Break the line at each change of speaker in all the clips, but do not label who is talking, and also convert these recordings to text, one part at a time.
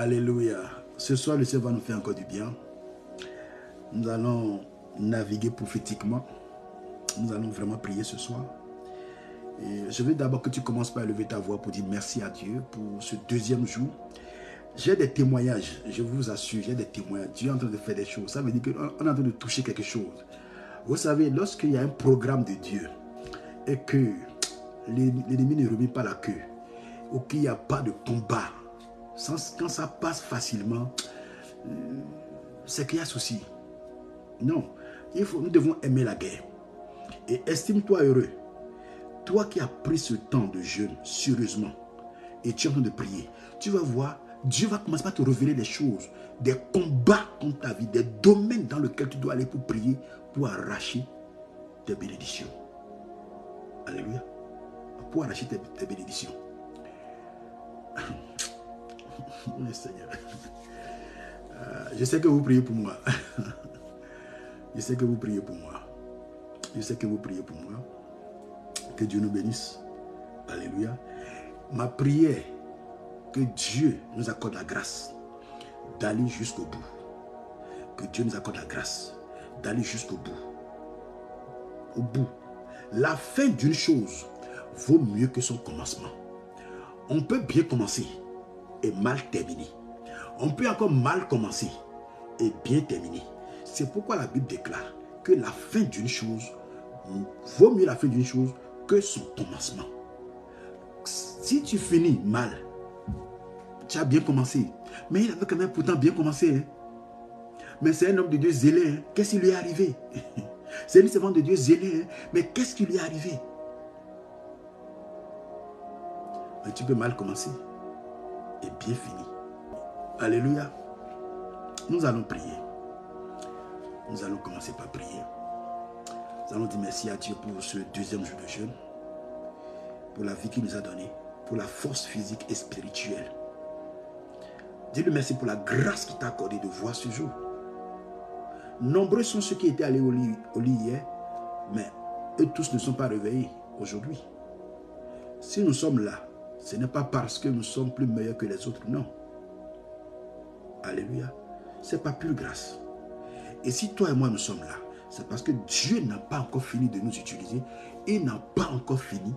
Alléluia. Ce soir, le Seigneur va nous faire encore du bien. Nous allons naviguer prophétiquement. Nous allons vraiment prier ce soir. Et je veux d'abord que tu commences par lever ta voix pour dire merci à Dieu pour ce deuxième jour. J'ai des témoignages, je vous assure, j'ai des témoignages. Dieu est en train de faire des choses. Ça veut dire qu'on est en train de toucher quelque chose. Vous savez, lorsqu'il y a un programme de Dieu et que l'ennemi ne remet pas la queue, ou qu'il n'y a pas de combat, quand ça passe facilement, euh, c'est qu'il y a souci. Non, il faut, nous devons aimer la guerre. Et estime-toi heureux. Toi qui as pris ce temps de jeûne sérieusement et tu es en train de prier, tu vas voir, Dieu va commencer à te révéler des choses, des combats contre ta vie, des domaines dans lesquels tu dois aller pour prier, pour arracher tes bénédictions. Alléluia. Pour arracher tes, bénédictions. Euh, je sais que vous priez pour moi. Je sais que vous priez pour moi. Je sais que vous priez pour moi. Que Dieu nous bénisse. Alléluia. Ma prière, que Dieu nous accorde la grâce d'aller jusqu'au bout. Que Dieu nous accorde la grâce d'aller jusqu'au bout. Au bout. La fin d'une chose vaut mieux que son commencement. On peut bien commencer et mal terminer. On peut encore mal commencer et bien terminer. C'est pourquoi la Bible déclare que la fin d'une chose vaut mieux la fin d'une chose que son commencement. Si tu finis mal, tu as bien commencé. Mais il avait quand même pourtant bien commencé. Hein. Mais c'est un homme de Dieu zélé. Hein. Qu'est-ce qui lui est arrivé? C'est un servant de Dieu zélé. Hein. Mais qu'est-ce qui lui est arrivé? Mais tu peux mal commencer et bien fini. Alléluia. Nous allons prier. Nous allons commencer par prier. Nous allons dire merci à Dieu pour ce deuxième jour de jeûne, pour la vie qu'il nous a donnée, pour la force physique et spirituelle. Dis-le merci pour la grâce qu'il t'a accordée de voir ce jour. Nombreux sont ceux qui étaient allés au lit, au lit hier, mais eux tous ne sont pas réveillés aujourd'hui. Si nous sommes là, ce n'est pas parce que nous sommes plus meilleurs que les autres, non. Alléluia. Ce n'est pas pure grâce. Et si toi et moi nous sommes là, c'est parce que Dieu n'a pas encore fini de nous utiliser et n'a pas encore fini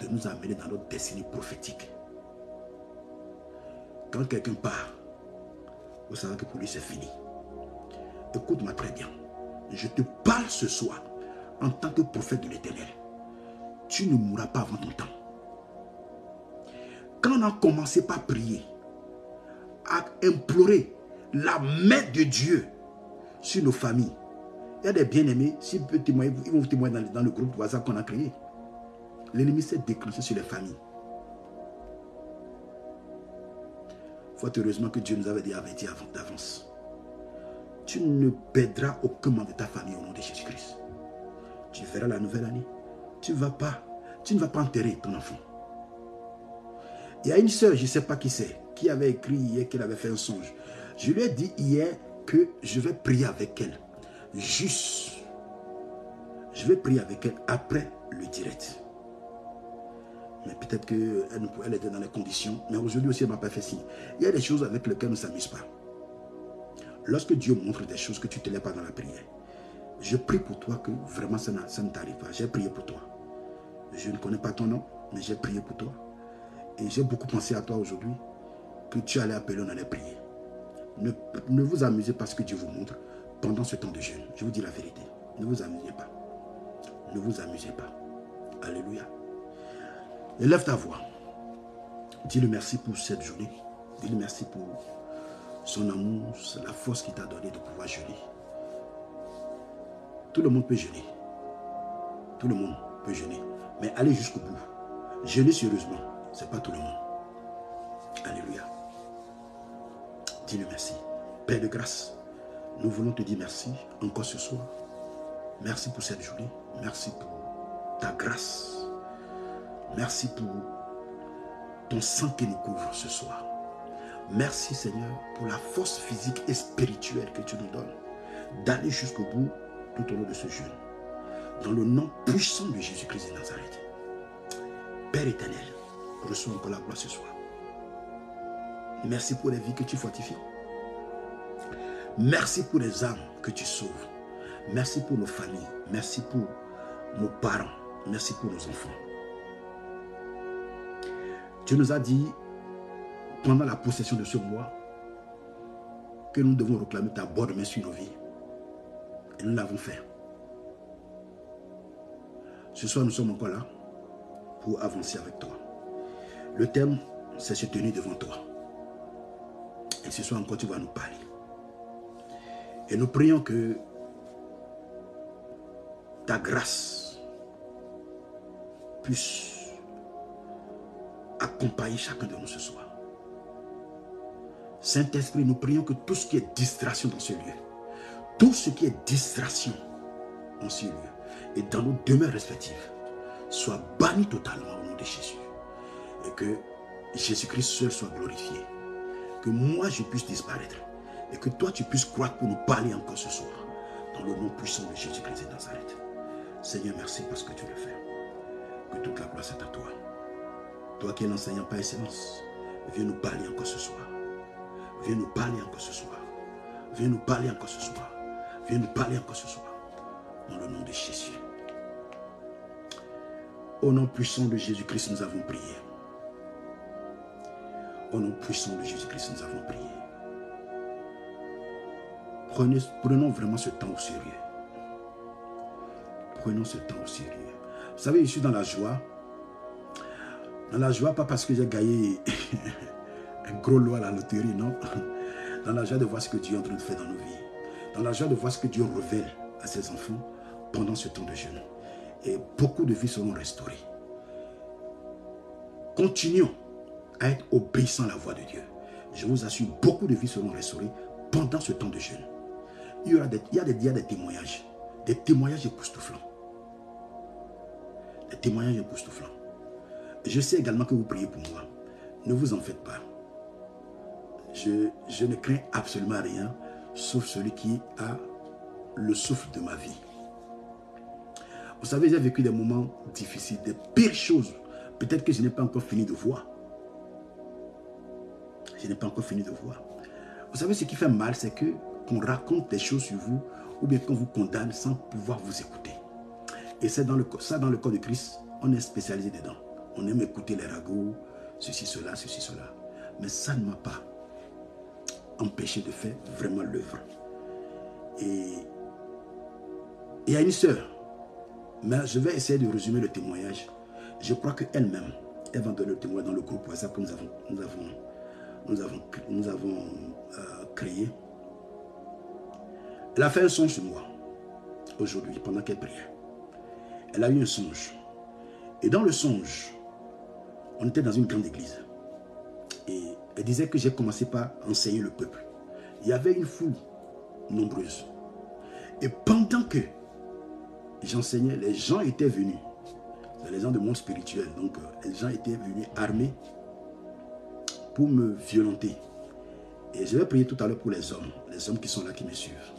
de nous amener dans notre destinée prophétique. Quand quelqu'un part, vous savez que pour lui c'est fini. Écoute-moi très bien. Je te parle ce soir en tant que prophète de l'éternel. Tu ne mourras pas avant ton temps. Quand on a commencé par prier, à implorer la main de Dieu sur nos familles. Il y a des bien-aimés, peuvent témoigner, ils vont témoigner dans, le groupe WhatsApp qu'on a créé. L'ennemi s'est déclenché sur les familles. Fort heureusement que Dieu nous avait dit averti avant d'avance. Tu ne perdras aucun membre de ta famille au nom de Jésus-Christ. Tu verras la nouvelle année. Tu vas pas, tu ne vas pas enterrer ton enfant. Il y a une soeur, je ne sais pas qui c'est, qui avait écrit hier qu'elle avait fait un songe. Je lui ai dit hier que je vais prier avec elle. Juste. Je vais prier avec elle après le direct. Mais peut-être qu'elle elle était dans les conditions. Mais aujourd'hui aussi, elle ne m'a pas fait signe. Il y a des choses avec lesquelles on ne s'amuse pas. Lorsque Dieu montre des choses que tu ne te lèves pas dans la prière, je prie pour toi que vraiment ça, ne t'arrive pas. J'ai prié pour toi. Je ne connais pas ton nom, mais j'ai prié pour toi. Et j'ai beaucoup pensé à toi aujourd'hui que tu allais appeler, on allait prier. Ne, vous amusez pas ce que Dieu vous montre pendant ce temps de jeûne. Je vous dis la vérité. Ne vous amusez pas. Ne vous amusez pas. Alléluia. Élève ta voix. Dis-le merci pour cette journée. Dis-le merci pour son amour, la force qu'il t'a donnée de pouvoir jeûner. Tout le monde peut jeûner. Tout le monde peut jeûner. Mais allez jusqu'au bout. Jeûner sérieusement, ce n'est pas tout le monde. Alléluia. Dis-le merci. Père de grâce, nous voulons te dire merci encore ce soir. Merci pour cette journée. Merci pour ta grâce. Merci pour ton sang qui nous couvre ce soir. Merci Seigneur pour la force physique et spirituelle que tu nous donnes d'aller jusqu'au bout tout au long de ce jeûne. Dans le nom puissant de Jésus-Christ de Nazareth. Père éternel, reçois encore la gloire ce soir. Merci pour les vies que tu fortifies. Merci pour les âmes que tu sauves. Merci pour nos familles. Merci pour nos parents. Merci pour nos enfants. Tu nous as dit, pendant la possession de ce mois, que nous devons réclamer ta bonne main sur nos vies. Et nous l'avons fait. Ce soir, nous sommes encore là pour avancer avec toi. Le thème, c'est se tenir devant toi. Et ce soir encore, tu vas nous parler. Et nous prions que ta grâce puisse accompagner chacun de nous ce soir. Saint-Esprit, nous prions que tout ce qui est distraction dans ce lieu, tout ce qui est distraction dans ce lieu et dans nos demeures respectives, soit banni totalement au nom de Jésus. Et que Jésus-Christ seul soit glorifié. Que moi je puisse disparaître. Et que toi tu puisses croire pour nous parler encore ce soir. Dans le nom puissant de Jésus-Christ de Nazareth. Seigneur, merci parce que tu le fais. Que toute la gloire est à toi. Toi qui es l'enseignant par excellence, viens nous parler encore ce soir. Viens nous parler encore ce soir. Viens nous parler encore ce soir. Viens nous parler encore ce soir. Dans le nom de Jésus. Au nom puissant de Jésus-Christ, nous avons prié. Au nom puissant de Jésus-Christ, nous avons prié. Prenons vraiment ce temps au sérieux. Prenons ce temps au sérieux. Vous savez, je suis dans la joie. Dans la joie, pas parce que j'ai gagné un gros lot à la loterie, non. Dans la joie de voir ce que Dieu est en train de faire dans nos vies. Dans la joie de voir ce que Dieu révèle à ses enfants pendant ce temps de jeûne. Et beaucoup de vies seront restaurées. Continuons à être obéissants à la voix de Dieu. Je vous assure, beaucoup de vies seront restaurées pendant ce temps de jeûne. Il y, des, a des, des témoignages. Des témoignages époustouflants. Des témoignages époustouflants. Je sais également que vous priez pour moi. Ne vous en faites pas. Je, je ne crains absolument rien, sauf celui qui a le souffle de ma vie. Vous savez, j'ai vécu des moments difficiles, des pires choses. Peut-être que je n'ai pas encore fini de voir. Je n'ai pas encore fini de voir. Vous savez, ce qui fait mal, c'est que qu'on raconte des choses sur vous ou bien qu'on vous condamne sans pouvoir vous écouter. Et c'est dans le, ça, dans le corps de Christ, on est spécialisé dedans. On aime écouter les ragots, ceci, cela, ceci, cela. Mais ça ne m'a pas empêché de faire vraiment l'œuvre. Et il y a une sœur, mais je vais essayer de résumer le témoignage. Je crois qu'elle-même, elle va donner le témoignage dans le groupe WhatsApp que nous avons, nous avons, nous avons, nous avons euh, créé. Elle a fait un songe sur moi aujourd'hui pendant qu'elle priait. Elle a eu un songe. Et dans le songe, on était dans une grande église. Et elle disait que j'ai commencé par enseigner le peuple. Il y avait une foule nombreuse. Et pendant que j'enseignais, les gens étaient venus. Les gens de monde spirituel. Donc, les gens étaient venus armés pour me violenter. Et je vais prier tout à l'heure pour les hommes, les hommes qui sont là, qui me suivent.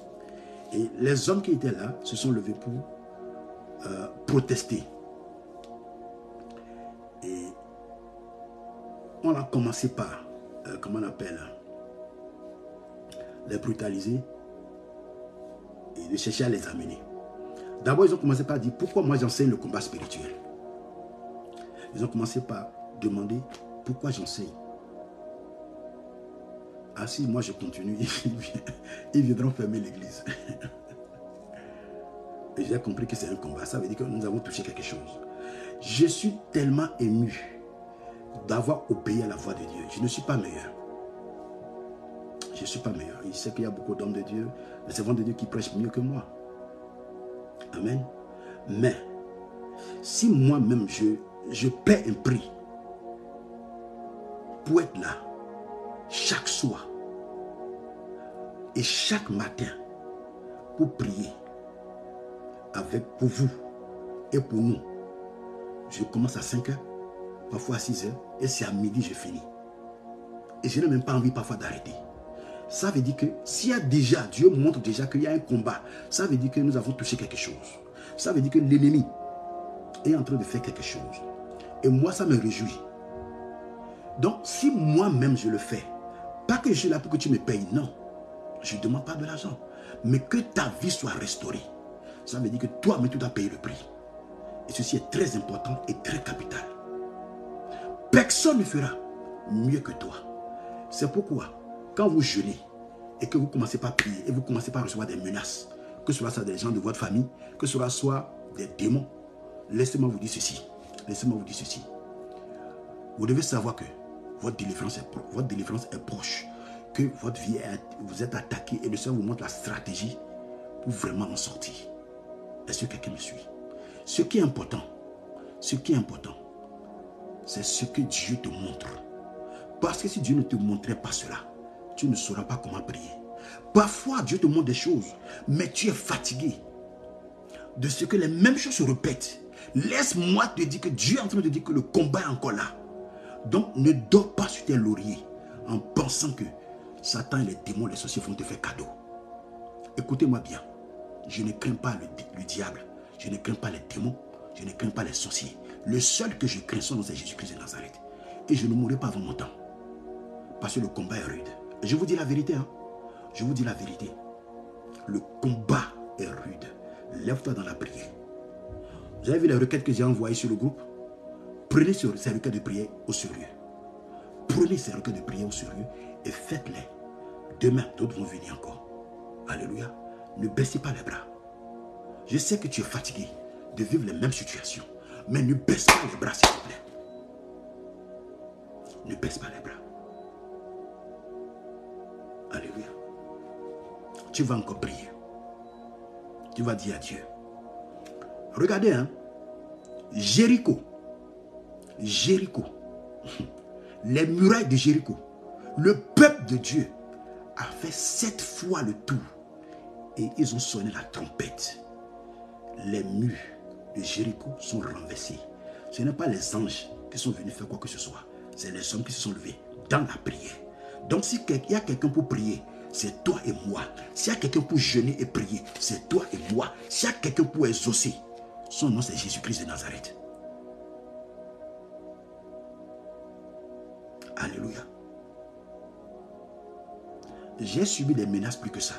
Et les hommes qui étaient là se sont levés pour euh, protester. Et on a commencé par, euh, comment on appelle, les brutaliser et de chercher à les amener. D'abord, ils ont commencé par dire pourquoi moi j'enseigne le combat spirituel? Ils ont commencé par demander pourquoi j'enseigne? Ah si, moi je continue, ils viendront fermer l'église. Et j'ai compris que c'est un combat. Ça veut dire que nous avons touché quelque chose. Je suis tellement ému d'avoir obéi à la voix de Dieu. Je ne suis pas meilleur. Je ne suis pas meilleur. Il sait qu'il y a beaucoup d'hommes de Dieu, des servants de Dieu qui prêchent mieux que moi. Amen. Mais, si moi-même je, je paie un prix pour être là, chaque soir et chaque matin, pour prier avec pour vous et pour nous, je commence à 5 heures, parfois à 6 heures, et c'est à midi je finis. Et je n'ai même pas envie parfois d'arrêter. Ça veut dire que s'il y a déjà, Dieu montre déjà qu'il y a un combat, ça veut dire que nous avons touché quelque chose. Ça veut dire que l'ennemi est en train de faire quelque chose. Et moi, ça me réjouit. Donc, si moi-même je le fais, Pas que je suis là pour que tu me payes, non. Je ne demande pas de l'argent. Mais que ta vie soit restaurée. Ça veut dire que toi, mais tu dois payer le prix. Et ceci est très important et très capital. Personne ne fera mieux que toi. C'est pourquoi, quand vous jeûnez et que vous commencez par prier et vous commencez par recevoir des menaces, que ce soit des gens de votre famille, que ce soit des démons, laissez-moi vous dire ceci. Laissez-moi vous dire ceci. Vous devez savoir que votre délivrance est, proche, que votre vie vous êtes attaqué et le Seigneur vous montre la stratégie pour vraiment en sortir. Est-ce que quelqu'un me suit? Ce qui est important, ce qui est important, c'est ce que Dieu te montre. Parce que si Dieu ne te montrait pas cela, tu ne sauras pas comment prier. Parfois, Dieu te montre des choses, mais tu es fatigué de ce que les mêmes choses se répètent. Laisse-moi te dire que Dieu est en train de dire que le combat est encore là. Donc, ne dors pas sur tes lauriers en pensant que Satan et les démons, les sorciers vont te faire cadeau. Écoutez-moi bien. Je ne crains pas le, diable. Je ne crains pas les démons. Je ne crains pas les sorciers. Le seul que je crains, c'est Jésus-Christ de Nazareth. Et je ne mourrai pas avant mon temps. Parce que le combat est rude. je vous dis la vérité. Hein. Je vous dis la vérité. Le combat est rude. Lève-toi dans la prière. Vous avez vu les requêtes que j'ai envoyées sur le groupe? Prenez ces requêtes de prière au sérieux. Prenez ces requêtes de prière au sérieux et faites-les. Demain, d'autres vont venir encore. Alléluia. Ne baissez pas les bras. Je sais que tu es fatigué de vivre les mêmes situations. Mais ne baisse pas les bras, s'il te plaît. Ne baisse pas les bras. Alléluia. Tu vas encore prier. Tu vas dire à Dieu. Regardez, hein. Jéricho. Jéricho. Les murailles de Jéricho. Le peuple de Dieu a fait sept fois le tour. Et ils ont sonné la trompette. Les murs de Jéricho sont renversés. Ce n'est pas les anges qui sont venus faire quoi que ce soit. C'est les hommes qui se sont levés dans la prière. Donc s'il y a quelqu'un pour prier, c'est toi et moi. S'il y a quelqu'un pour jeûner et prier, c'est toi et moi. S'il y a quelqu'un pour exaucer, son nom c'est Jésus-Christ de Nazareth. Alléluia. J'ai subi des menaces plus que ça.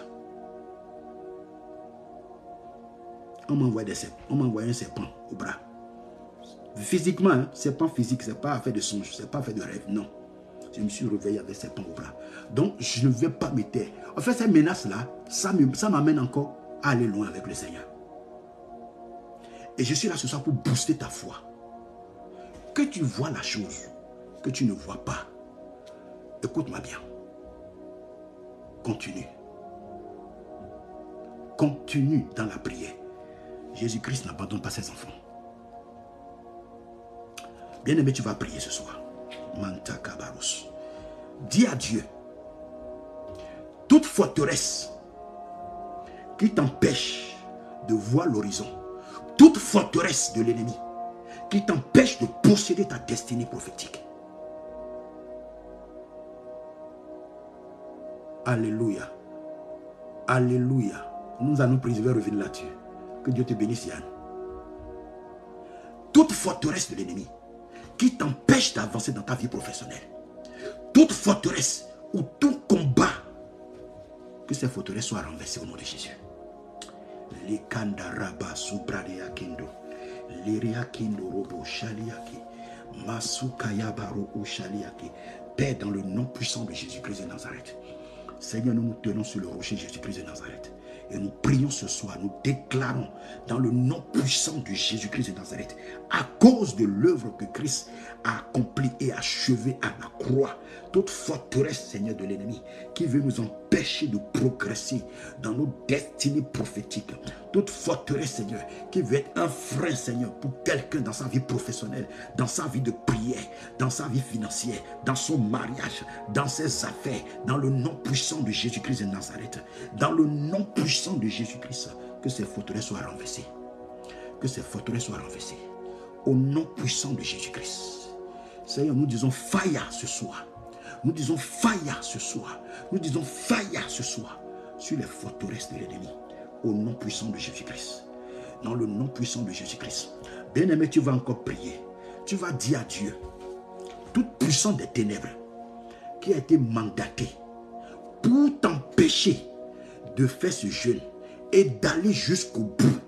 On des un serpent au bras. Physiquement, hein, serpent physique, ce n'est pas fait de songe, ce n'est pas fait de rêve, non. Je me suis réveillé avec serpent au bras. Donc, je ne vais pas me taire. En fait, ces menaces-là, ça m'amène encore à aller loin avec le Seigneur. Et je suis là ce soir pour booster ta foi. Que tu vois la chose que tu ne vois pas. Écoute-moi bien. Continue. Continue dans la prière. Jésus-Christ n'abandonne pas ses enfants. Bien-aimé, tu vas prier ce soir. Manta Kabaros. Dis à Dieu, toute forteresse qui t'empêche de voir l'horizon, toute forteresse de l'ennemi qui t'empêche de posséder ta destinée prophétique. Alléluia. Alléluia. Nous allons préserver revenir là-dessus. Que Dieu te bénisse, Yann. Toute forteresse de l'ennemi qui t'empêche d'avancer dans ta vie professionnelle, toute forteresse ou tout combat, que ces forteresses soient renversées au nom de Jésus. Les kandaraba subradeakindo, liriakindo robo shaliaki, masukayabaro shaliaki. Père dans le nom puissant de Jésus-Christ de Nazareth. Seigneur, nous nous tenons sur le rocher Jésus-Christ de Nazareth. Et nous prions ce soir, nous déclarons dans le nom puissant de Jésus-Christ de Nazareth, à cause de l'œuvre que Christ a accomplie et achevée à la croix, toute forteresse, Seigneur, de l'ennemi, qui veut nous empêcher de progresser dans nos destinées prophétiques, toute forteresse, Seigneur, qui veut être un frein, Seigneur, pour quelqu'un dans sa vie professionnelle, dans sa vie de prière, dans sa vie financière, dans son mariage, dans ses affaires, dans le nom puissant de Jésus-Christ de Nazareth, dans le nom puissant de Jésus-Christ, que ces forteresses soient renversées. Que ces forteresses soient renversées. Au nom puissant de Jésus-Christ. Seigneur, nous disons faille ce soir. Nous disons faille ce soir. Nous disons faille ce soir sur les forteresses de l'ennemi au nom puissant de Jésus-Christ. Dans le nom puissant de Jésus-Christ. Bien-aimé, tu vas encore prier. Tu vas dire à Dieu, toute puissance des ténèbres qui a été mandaté pour t'empêcher de faire ce jeûne et d'aller jusqu'au bout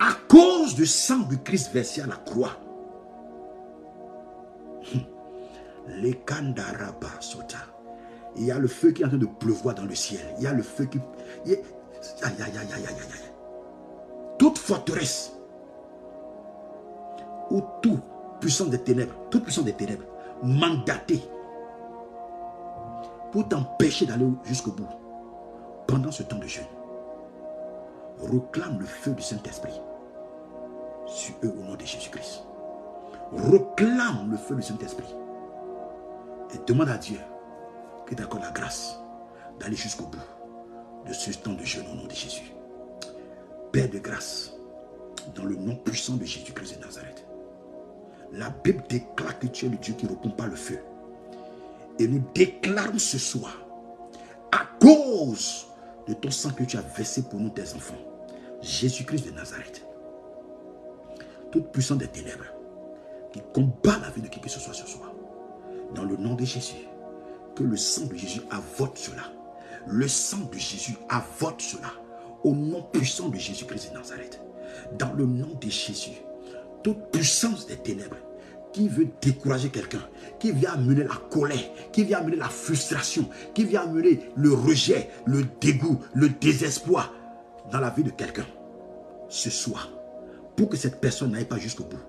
à cause du sang du Christ versé à la croix. Les sota. Il y a le feu qui est en train de pleuvoir dans le ciel. Il y a le feu qui. Aïe, aïe, aïe, aïe, aïe, aïe. Toute forteresse ou tout puissant des ténèbres, toute puissance des ténèbres, mandaté pour t'empêcher d'aller jusqu'au bout pendant ce temps de jeûne. Reclame le feu du Saint-Esprit sur eux au nom de Jésus-Christ. Reclame le feu du Saint-Esprit et demande à Dieu qu'il t'accorde la grâce d'aller jusqu'au bout de ce temps de jeûne au nom de Jésus. Père de grâce, dans le nom puissant de Jésus-Christ de Nazareth. La Bible déclare que tu es le Dieu qui ne répond pas le feu. Et nous déclarons ce soir, à cause de ton sang que tu as versé pour nous, tes enfants, Jésus-Christ de Nazareth, toute puissance des ténèbres qui combat la vie de qui que ce soit ce soir, dans le nom de Jésus, que le sang de Jésus avote cela. Le sang de Jésus avote cela. Au nom puissant de Jésus-Christ de Nazareth. Dans le nom de Jésus, toute puissance des ténèbres qui veut décourager quelqu'un, qui vient amener la colère, qui vient amener la frustration, qui vient amener le rejet, le dégoût, le désespoir dans la vie de quelqu'un. Ce soir, pour que cette personne n'aille pas jusqu'au bout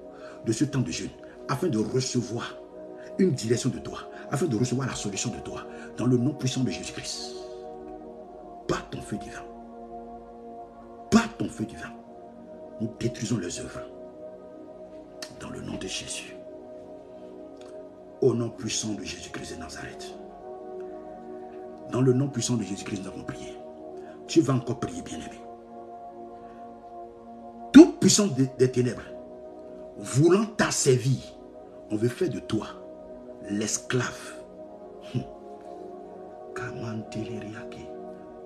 de ce temps de jeûne, afin de recevoir une direction de toi, afin de recevoir la solution de toi, dans le nom puissant de Jésus-Christ. Pas ton feu divin. Pas ton feu divin. Nous détruisons les œuvres. Dans le nom de Jésus. Au nom puissant de Jésus-Christ de Nazareth. Dans le nom puissant de Jésus-Christ, nous avons prié. Tu vas encore prier, bien-aimé. Toute puissance des ténèbres, voulant t'asservir, on veut faire de toi l'esclave.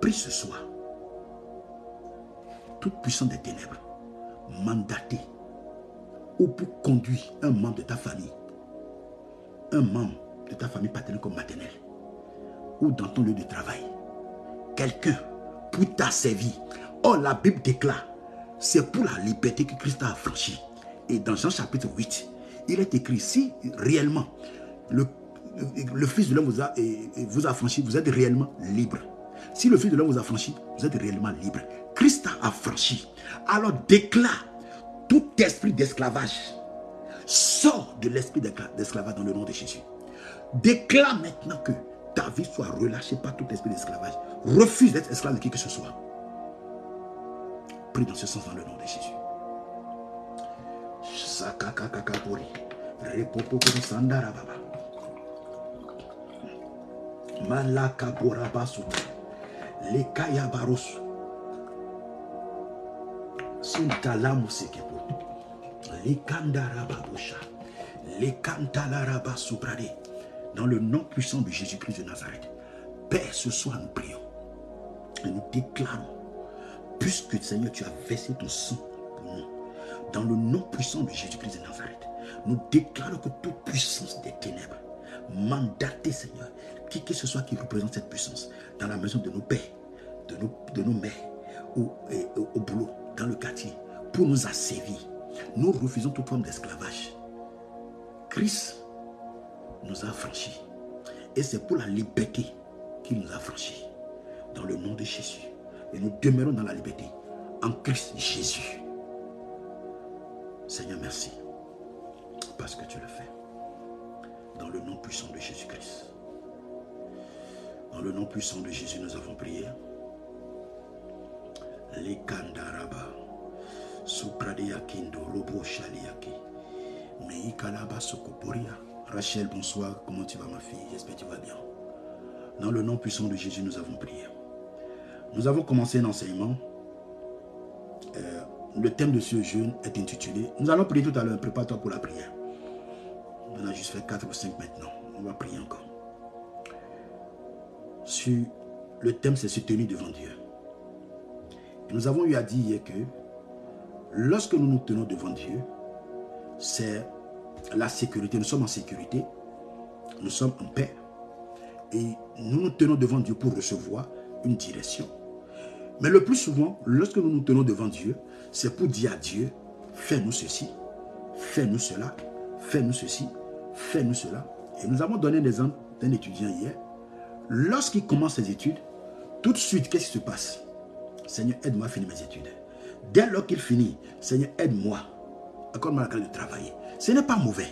Prie ce soir. Toute puissance des ténèbres, mandaté ou pour conduire un membre de ta famille, un membre de ta famille paternelle comme maternelle, ou dans ton lieu de travail, quelqu'un pour t'asservir. Oh, la Bible déclare, c'est pour la liberté que Christ a affranchi. Et dans Jean chapitre 8, il est écrit, si réellement le, Fils de l'homme vous a, vous a franchi, vous êtes réellement libre. Si le Fils de l'homme vous a franchi, vous êtes réellement libre. Christ a affranchi. Alors déclare tout esprit d'esclavage. Sors de l'esprit d'esclavage dans le nom de Jésus. Déclare maintenant que ta vie soit relâchée par tout esprit d'esclavage. Refuse d'être esclave de qui que ce soit. Prie dans ce sens dans le nom de Jésus. Malaka borabasu. Lekaya barosu. Dans le nom puissant de Jésus-Christ de Nazareth. Père, ce soir nous prions. Et nous déclarons. Puisque Seigneur, tu as versé ton sang pour nous. Dans le nom puissant de Jésus-Christ de Nazareth. Nous déclarons que toute puissance des ténèbres mandaté, Seigneur, qui que ce soit qui représente cette puissance, dans la maison de nos pères, de nos, de nos mères, ou au boulot, dans le quartier, pour nous asservir. Nous refusons toute forme d'esclavage. Christ nous a franchis. Et c'est pour la liberté qu'il nous a franchis. Dans le nom de Jésus. Et nous demeurons dans la liberté. En Christ Jésus. Seigneur, merci. Parce que tu le fais. Dans le nom puissant de Jésus-Christ. Dans le nom puissant de Jésus, nous avons prié. Robo Shaliaki. Meikalaba Sokoporia. Rachel, bonsoir. Comment tu vas, ma fille? J'espère que tu vas bien. Dans le nom puissant de Jésus, nous avons prié. Nous avons commencé un enseignement. Euh, le thème de ce jeûne est intitulé. Nous allons prier tout à l'heure. Prépare-toi pour la prière. On a juste fait 4 ou 5 maintenant. On va prier encore. Sur le thème, c'est se tenir devant Dieu. nous avons eu à dire que lorsque nous nous tenons devant Dieu, c'est la sécurité. Nous sommes en sécurité. Nous sommes en paix. Et nous nous tenons devant Dieu pour recevoir une direction. Mais le plus souvent, lorsque nous nous tenons devant Dieu, c'est pour dire à Dieu, fais-nous ceci, fais-nous cela, fais-nous ceci, fais-nous cela. Et nous avons donné l'exemple d'un étudiant hier. Lorsqu'il commence ses études, tout de suite, qu'est-ce qui se passe? Seigneur, aide-moi à finir mes études. Dès lors qu'il finit, Seigneur, aide-moi. Accorde-moi la grâce de travailler. Ce n'est pas mauvais.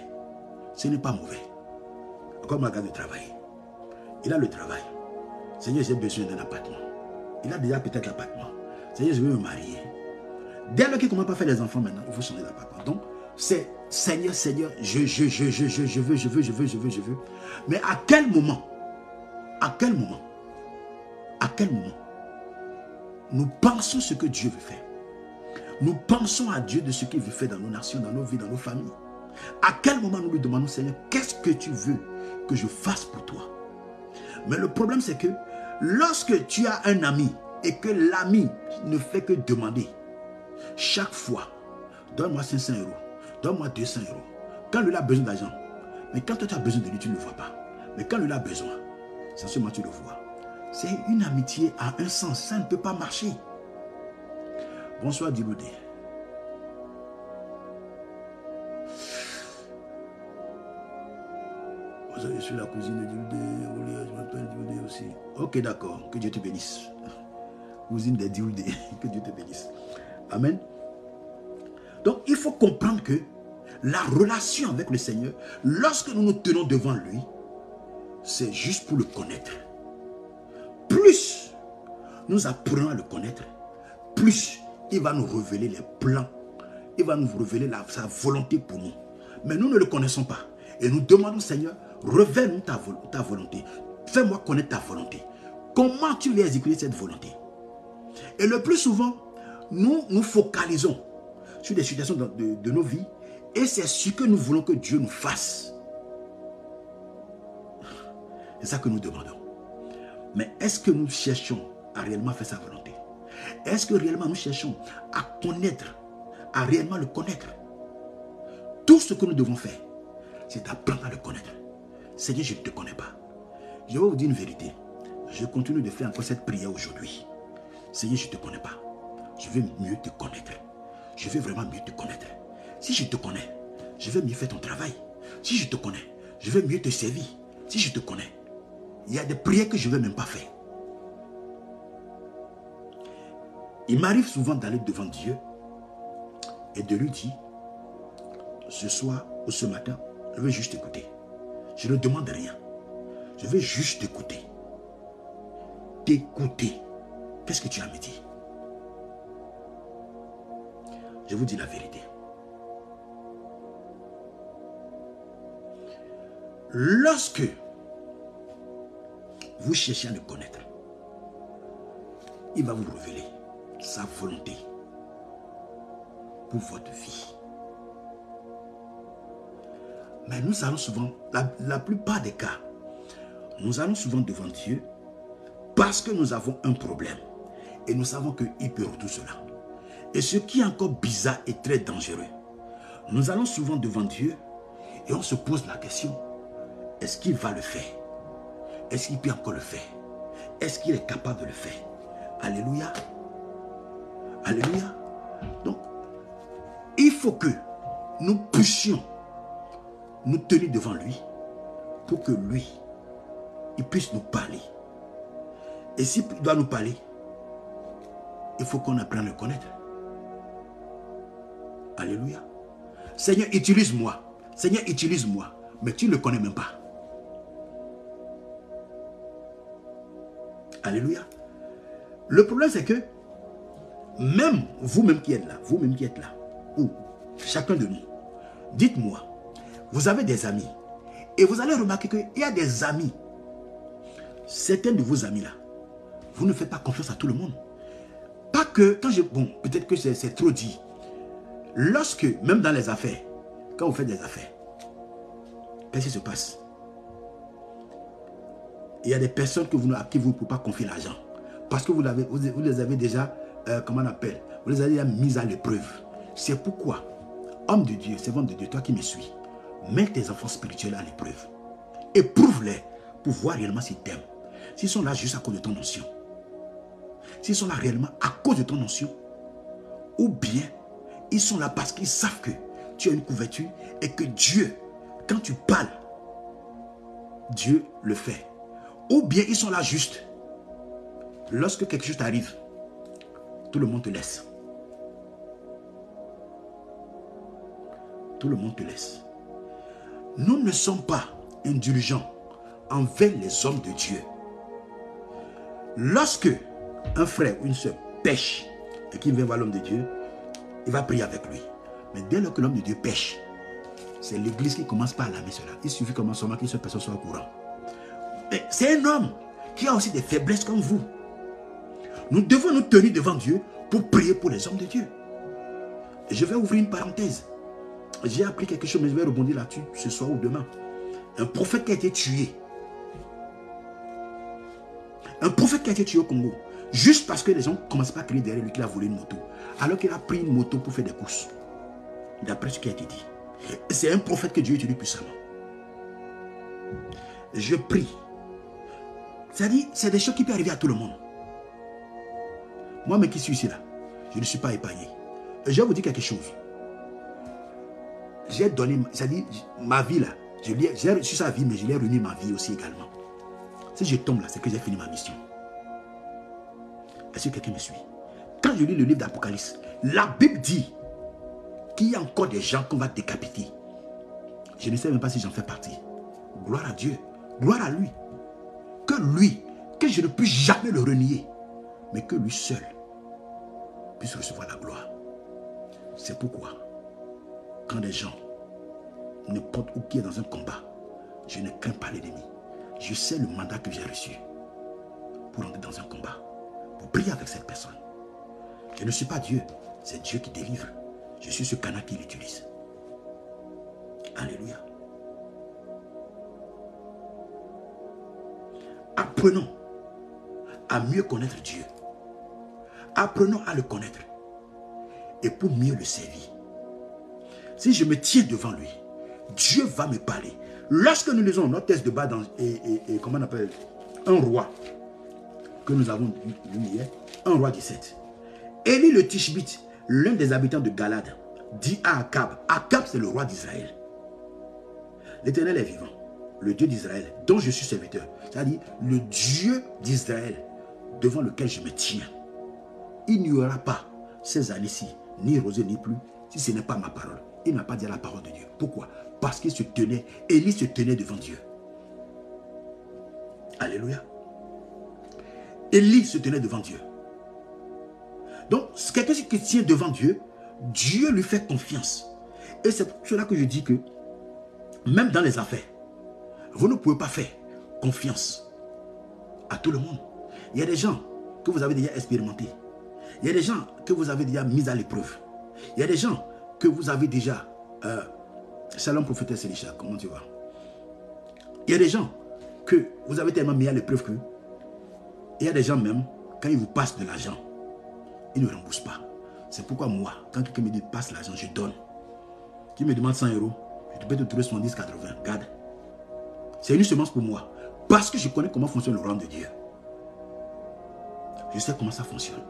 Ce n'est pas mauvais. Accorde-moi la grâce de travailler. Il a le travail. Seigneur, j'ai besoin d'un appartement. Il a déjà peut-être l'appartement. Seigneur, je veux me marier. Dès lors qu'il commence à faire des enfants maintenant, il faut changer d'appartement. Donc, c'est Seigneur, Seigneur, je, je, je, je, je, je veux, je veux, je veux, je veux, je veux. Mais à quel moment À quel moment? À quel moment? Nous pensons ce que Dieu veut faire. Nous pensons à Dieu de ce qu'il veut faire dans nos nations, dans nos vies, dans nos familles. À quel moment nous lui demandons, Seigneur, qu'est-ce que tu veux que je fasse pour toi? Mais le problème, c'est que lorsque tu as un ami et que l'ami ne fait que demander, chaque fois, donne-moi 500 euros, donne-moi 200 euros. Quand lui a besoin d'argent, mais quand toi tu as besoin de lui, tu ne le vois pas. Mais quand lui a besoin, c'est seulement tu le vois. C'est une amitié à un sens, ça ne peut pas marcher. Bonsoir Diboudé. Je suis la cousine de Diboudé, je m'appelle Diboudé aussi. Ok, d'accord, que Dieu te bénisse. Cousine de Diboudé, que Dieu te bénisse. Amen. Donc, il faut comprendre que la relation avec le Seigneur, lorsque nous nous tenons devant lui, c'est juste pour le connaître. Plus nous apprenons à le connaître, plus il va nous révéler les plans, il va nous révéler sa volonté pour nous. Mais nous ne le connaissons pas. Et nous demandons, Seigneur, révèle-nous ta, volonté. Fais-moi connaître ta volonté. Comment tu veux exécuter cette volonté? Et le plus souvent, nous nous focalisons sur des situations de nos vies et c'est ce que nous voulons que Dieu nous fasse. C'est ça que nous demandons. Mais est-ce que nous cherchons à réellement faire sa volonté? Est-ce que réellement nous cherchons à connaître, à réellement le connaître? Tout ce que nous devons faire, c'est d'apprendre à le connaître. Seigneur, je ne te connais pas. Je vais vous dire une vérité. Je continue de faire encore cette prière aujourd'hui. Seigneur, je ne te connais pas. Je veux mieux te connaître. Je veux vraiment mieux te connaître. Si je te connais, je vais mieux faire ton travail. Si je te connais, je vais mieux te servir. Si je te connais, il y a des prières que je ne vais même pas faire. Il m'arrive souvent d'aller devant Dieu et de lui dire, ce soir ou ce matin, je veux juste écouter. Je ne demande rien. Je veux juste écouter. T'écouter. Qu'est-ce que tu as à me dire? Je vous dis la vérité. Lorsque vous cherchez à le connaître, il va vous révéler sa volonté pour votre vie. Mais nous allons souvent, la, plupart des cas, nous allons souvent devant Dieu parce que nous avons un problème. Et nous savons qu'il peut tout cela. Et ce qui est encore bizarre et très dangereux, nous allons souvent devant Dieu et on se pose la question, est-ce qu'il va le faire? Est-ce qu'il peut encore le faire? Est-ce qu'il est capable de le faire? Alléluia. Alléluia. Donc, il faut que nous puissions nous tenir devant lui pour que lui, il puisse nous parler. Et s'il doit nous parler, il faut qu'on apprenne à le connaître. Alléluia. Seigneur, utilise-moi. Seigneur, utilise-moi. Mais tu ne le connais même pas. Alléluia. Le problème, c'est que même vous-même qui êtes là, vous-même qui êtes là, ou chacun de nous, dites-moi, vous avez des amis. Et vous allez remarquer qu'il y a des amis. Certains de vos amis là, vous ne faites pas confiance à tout le monde. Pas que, quand je... Bon, peut-être que c'est trop dit. Lorsque, même dans les affaires, quand vous faites des affaires, qu'est-ce qui se passe? Il y a des personnes que vous, à qui vous ne pouvez pas confier l'argent. Parce que vous, les avez déjà, euh, comment on appelle? Vous les avez déjà mis à l'épreuve. C'est pourquoi, homme de Dieu, servant de Dieu, toi qui me suis, mets tes enfants spirituels à l'épreuve. Éprouve-les pour voir réellement s'ils t'aiment. S'ils sont là juste à cause de ton notion. S'ils sont là réellement à cause de ton notion. Ou bien ils sont là parce qu'ils savent que tu as une couverture et que Dieu, quand tu parles, Dieu le fait. Ou bien ils sont là juste. Lorsque quelque chose t'arrive, tout le monde te laisse. Tout le monde te laisse. Nous ne sommes pas indulgents envers les hommes de Dieu. Lorsque un frère ou une soeur pêche et qu'il vient voir l'homme de Dieu, il va prier avec lui. Mais dès lors que l'homme de Dieu pêche, c'est l'église qui commence par laver cela. Il suffit comment seulement qu'une seule personne soit au courant. C'est un homme qui a aussi des faiblesses comme vous. Nous devons nous tenir devant Dieu pour prier pour les hommes de Dieu. je vais ouvrir une parenthèse. J'ai appris quelque chose, mais je vais rebondir là-dessus ce soir ou demain. Un prophète qui a été tué. Un prophète qui a été tué au Congo. Juste parce que les gens ne commencent pas à crier derrière lui qu'il a volé une moto. Alors qu'il a pris une moto pour faire des courses. D'après ce qui a été dit. C'est un prophète que Dieu utilise puissamment. Je prie. C'est-à-dire, c'est des choses qui peuvent arriver à tout le monde. Moi, mais qui suis ici là, je ne suis pas épargné. je vais vous dire quelque chose. J'ai donné, c'est-à-dire, ma vie là, j'ai reçu sa vie, mais je l'ai remis ma vie aussi également. Si je tombe là, c'est que j'ai fini ma mission. Est-ce que quelqu'un me suit? Quand je lis le livre d'Apocalypse, la Bible dit qu'il y a encore des gens qu'on va décapiter. Je ne sais même pas si j'en fais partie. Gloire à Dieu. Gloire à lui. Que lui, que je ne puisse jamais le renier, mais que lui seul puisse recevoir la gloire. C'est pourquoi, quand des gens, n'importe où qui est dans un combat, je ne crains pas l'ennemi. Je sais le mandat que j'ai reçu pour entrer dans un combat, pour prier avec cette personne. Je ne suis pas Dieu, c'est Dieu qui délivre. Je suis ce canal qui l'utilise. Alléluia. Apprenons à mieux connaître Dieu. Apprenons à le connaître. Et pour mieux le servir. Si je me tiens devant lui, Dieu va me parler. Lorsque nous lisons notre test de bas dans, et, comment on appelle, un roi, que nous avons lu hier, un roi 17. Élie le Tishbite, l'un des habitants de Galade, dit à Akab, Akab c'est le roi d'Israël. L'éternel est vivant, le Dieu d'Israël, dont je suis serviteur, c'est-à-dire le Dieu d'Israël, devant lequel je me tiens. Il n'y aura pas ces années-ci, ni rosée, ni plus, si ce n'est pas ma parole. Il n'a pas dit la parole de Dieu. Pourquoi? Parce qu'il se tenait, Élie se tenait devant Dieu. Alléluia. Élie se tenait devant Dieu. Donc, quelqu'un qui tient devant Dieu, Dieu lui fait confiance. Et c'est pour cela que je dis que, même dans les affaires, vous ne pouvez pas faire confiance à tout le monde. Il y a des gens que vous avez déjà expérimentés. Il y a des gens que vous avez déjà mis à l'épreuve. Il y a des gens que vous avez déjà... Euh, Shalom prophétesse Elisha, comment tu vas? Il y a des gens que vous avez tellement mis à l'épreuve que... Il y a des gens même, quand ils vous passent de l'argent, ils ne remboursent pas. C'est pourquoi moi, quand quelqu'un me dit passe l'argent, je donne. Qui me demande 100 euros, je peux te trouver 70, 80. Garde. C'est une semence pour moi. Parce que je connais comment fonctionne le royaume de Dieu. Je sais comment ça fonctionne.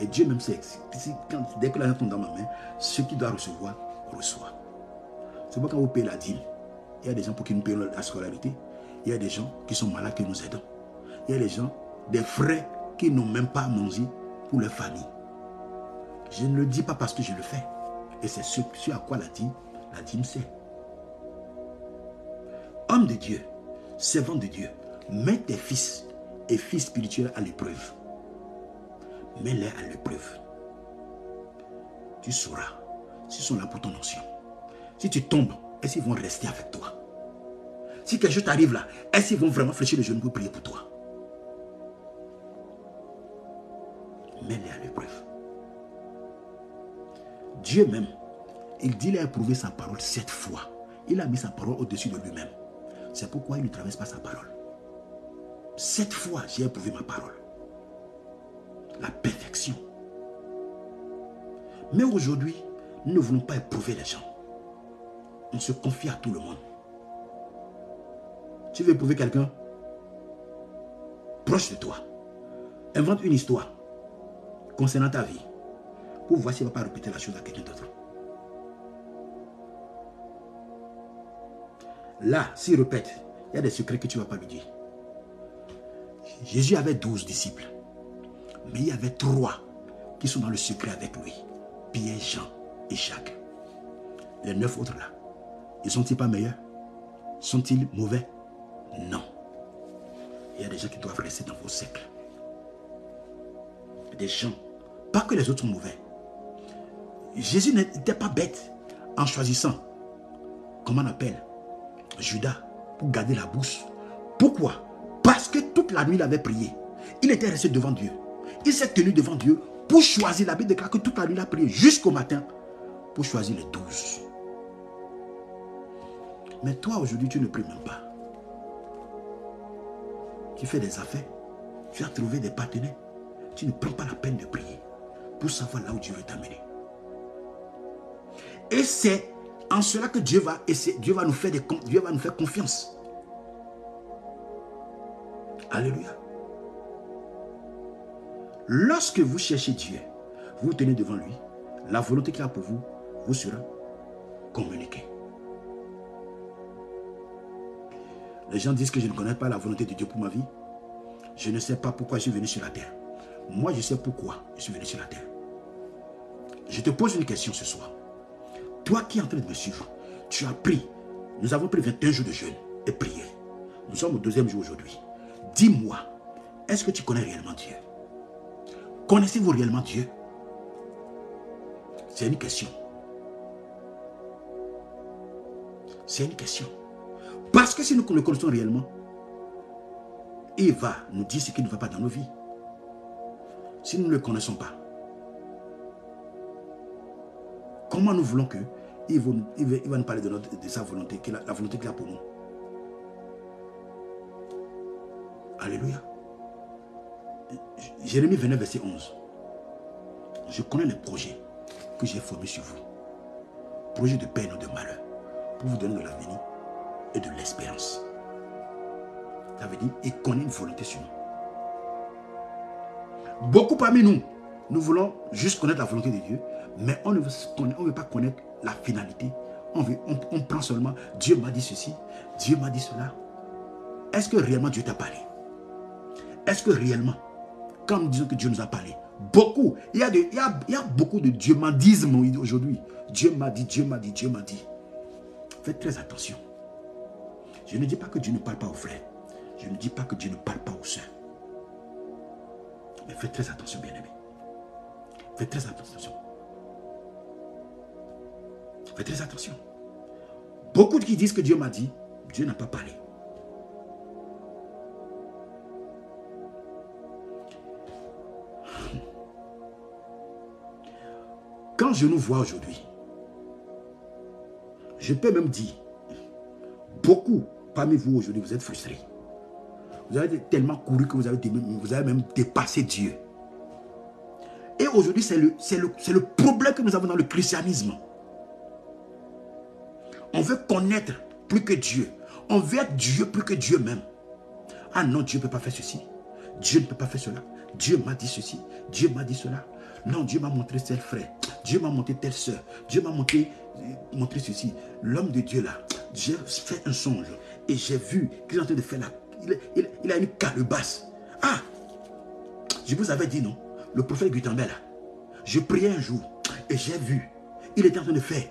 Et Dieu même sait, dès que l'argent tombe dans ma main, ce qui doit recevoir, reçoit. C'est pourquoi quand vous payez la dîme, il y a des gens pour qui nous payons la scolarité. Il y a des gens qui sont malades que nous aidons. Il y a des gens, des frères qui n'ont même pas mangé pour leur famille. Je ne le dis pas parce que je le fais. Et c'est ce, à quoi la dîme, la dîme sait. Homme de Dieu, servant de Dieu, mets tes fils et fils spirituels à l'épreuve. Mets-les à l'épreuve. Tu sauras s'ils sont là pour ton notion. Si tu tombes, est-ce qu'ils vont rester avec toi? Si quelque chose t'arrive là, est-ce qu'ils vont vraiment fléchir le genou pour prier pour toi? Mets-les à l'épreuve. Dieu même, il dit, il a éprouvé sa parole sept fois. Il a mis sa parole au-dessus de lui-même. C'est pourquoi il ne traverse pas sa parole. Sept fois, j'ai éprouvé ma parole. La perfection. Mais aujourd'hui, nous ne voulons pas éprouver les gens. On se confie à tout le monde. Tu veux éprouver quelqu'un? Proche de toi. Invente une histoire concernant ta vie pour voir s'il ne va pas répéter la chose à quelqu'un d'autre. Là, s'il répète, il y a des secrets que tu ne vas pas lui dire. Jésus avait douze disciples, mais il y avait trois qui sont dans le secret avec lui. Pierre, Jean et Jacques. Les neuf autres là, ils sont-ils pas meilleurs? Sont-ils mauvais? Non. Il y a des gens qui doivent rester dans vos cercles. Des gens, pas que les autres sont mauvais. Jésus n'était pas bête en choisissant, comment on appelle, Judas pour garder la bouche. Pourquoi? Parce que toute la nuit il avait prié. Il était resté devant Dieu. Il s'est tenu devant Dieu pour choisir. La Bible déclare que toute la nuit il a prié jusqu'au matin pour choisir les douze. Mais toi aujourd'hui tu ne pries même pas. Tu fais des affaires. Tu as trouvé des partenaires. Tu ne prends pas la peine de prier pour savoir là où Dieu veut t'amener. Et c'est en cela que Dieu va essayer, Dieu va nous faire confiance. Alléluia. Lorsque vous cherchez Dieu, vous, vous tenez devant lui, la volonté qu'il a pour vous vous sera communiquée. Les gens disent que je ne connais pas la volonté de Dieu pour ma vie. Je ne sais pas pourquoi je suis venu sur la terre. Moi, je sais pourquoi je suis venu sur la terre. Je te pose une question ce soir. Toi qui es en train de me suivre, tu as pris, nous avons pris 21 jours de jeûne et prière. Nous sommes au deuxième jour aujourd'hui. Dis-moi, est-ce que tu connais réellement Dieu? Connaissez-vous réellement Dieu? C'est une question. C'est une question. Parce que si nous le connaissons réellement, il va nous dire ce qui ne va pas dans nos vies. Si nous ne le connaissons pas, comment nous voulons que il va, nous parler de, sa volonté, la volonté qu'il a pour nous Alléluia. Jérémie 29, verset 11. Je connais les projets que j'ai formés sur vous. Projets de peine ou de malheur. Pour vous donner de l'avenir et de l'espérance. Ça veut dire, il connaît une volonté sur nous. Beaucoup parmi nous, nous voulons juste connaître la volonté de Dieu, mais on ne veut pas connaître la finalité. On, veut, on, prend seulement, Dieu m'a dit ceci, Dieu m'a dit cela. Est-ce que réellement Dieu t'a parlé? Est-ce que réellement, comme nous disons que Dieu nous a parlé, beaucoup, il y a, de, il y a, il y a beaucoup de Dieu m'adisme aujourd'hui. Dieu m'a dit, Dieu m'a dit, Dieu m'a dit. Faites très attention. Je ne dis pas que Dieu ne parle pas aux frères. Je ne dis pas que Dieu ne parle pas aux sœurs. Mais faites très attention, bien-aimés. Faites très attention. Faites très attention. Beaucoup qui disent que Dieu m'a dit, Dieu n'a pas parlé. Quand je nous vois aujourd'hui, je peux même dire, beaucoup parmi vous aujourd'hui, vous êtes frustrés. Vous avez tellement couru que vous avez, vous avez même dépassé Dieu. Et aujourd'hui, c'est le, le, le problème que nous avons dans le christianisme. On veut connaître plus que Dieu. On veut être Dieu plus que Dieu même. Ah non, Dieu ne peut pas faire ceci. Dieu ne peut pas faire cela. Dieu m'a dit ceci. Dieu m'a dit cela. Non, Dieu m'a montré tel frère. Dieu m'a montré telle soeur. Dieu m'a montré, montré ceci. L'homme de Dieu là, j'ai fait un songe et j'ai vu qu'il est en train de faire la... Il, a une calebasse. Ah Je vous avais dit non? Le prophète Gutenberg je priais un jour et j'ai vu, il était en train de faire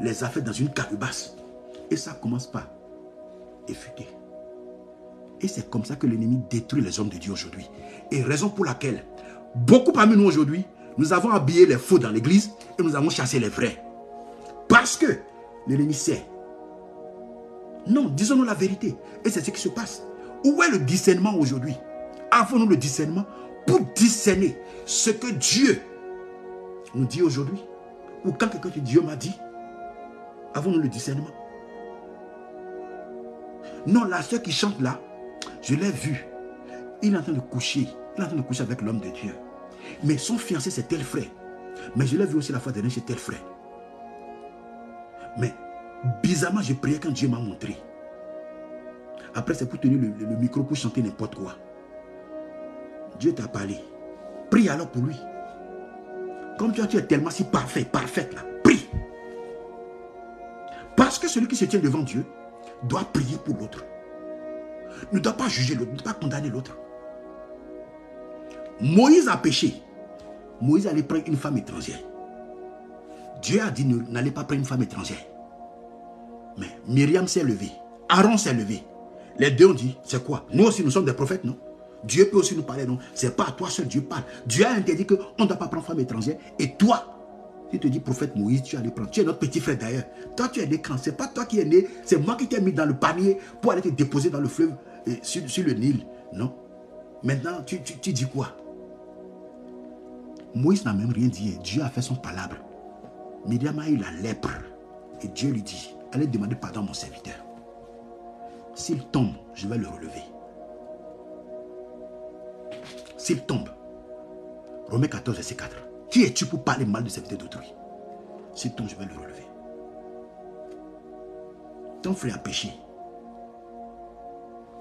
les affaires dans une calebasse. Et ça commence par effectuer. Et c'est comme ça que l'ennemi détruit les hommes de Dieu aujourd'hui. Et raison pour laquelle, beaucoup parmi nous aujourd'hui, nous avons habillé les faux dans l'église et nous avons chassé les vrais. Parce que l'ennemi sait. Non, disons-nous la vérité. Et c'est ce qui se passe. Où est le discernement aujourd'hui? Avons-nous le discernement pour discerner ce que Dieu nous dit aujourd'hui? Ou quand quelqu'un dit Dieu m'a dit Avons-nous le discernement? Non, la soeur qui chante là, je l'ai vu. Il est en train de coucher. Il est en train de coucher avec l'homme de Dieu. Mais son fiancé, c'est tel frère. Mais je l'ai vu aussi la fois dernière chez tel frère. Mais bizarrement, j'ai prié quand Dieu m'a montré. Après, c'est pour tenir le, micro pour chanter n'importe quoi. Dieu t'a parlé. Prie alors pour lui. Comme toi, tu es tellement si parfait, parfaite là. Parce que celui qui se tient devant Dieu doit prier pour l'autre. Ne doit pas juger l'autre, ne doit pas condamner l'autre. Moïse a péché. Moïse allait prendre une femme étrangère. Dieu a dit n'allez pas prendre une femme étrangère. Mais Myriam s'est levée. Aaron s'est levé. Les deux ont dit, c'est quoi? Nous aussi, nous sommes des prophètes, non? Dieu peut aussi nous parler, non? C'est pas à toi seul, Dieu parle. Dieu a interdit qu'on ne doit pas prendre femme étrangère. Et toi, tu te dis, prophète Moïse, tu allais prendre. Tu es notre petit frère d'ailleurs. Toi, tu es né quand? C'est pas toi qui es né. C'est moi qui t'ai mis dans le panier pour aller te déposer dans le fleuve, euh, sur, le Nil. Non Maintenant, tu, tu dis quoi? Moïse n'a même rien dit. Dieu a fait son palabre. Myriam a eu la lèpre. Et Dieu lui dit, allez demander pardon à mon serviteur. S'il tombe, je vais le relever. S'il tombe, Romains 14, verset 4. Qui es-tu pour parler mal de serviteur d'autrui? S'il tombe, je vais le relever. Ton frère a péché.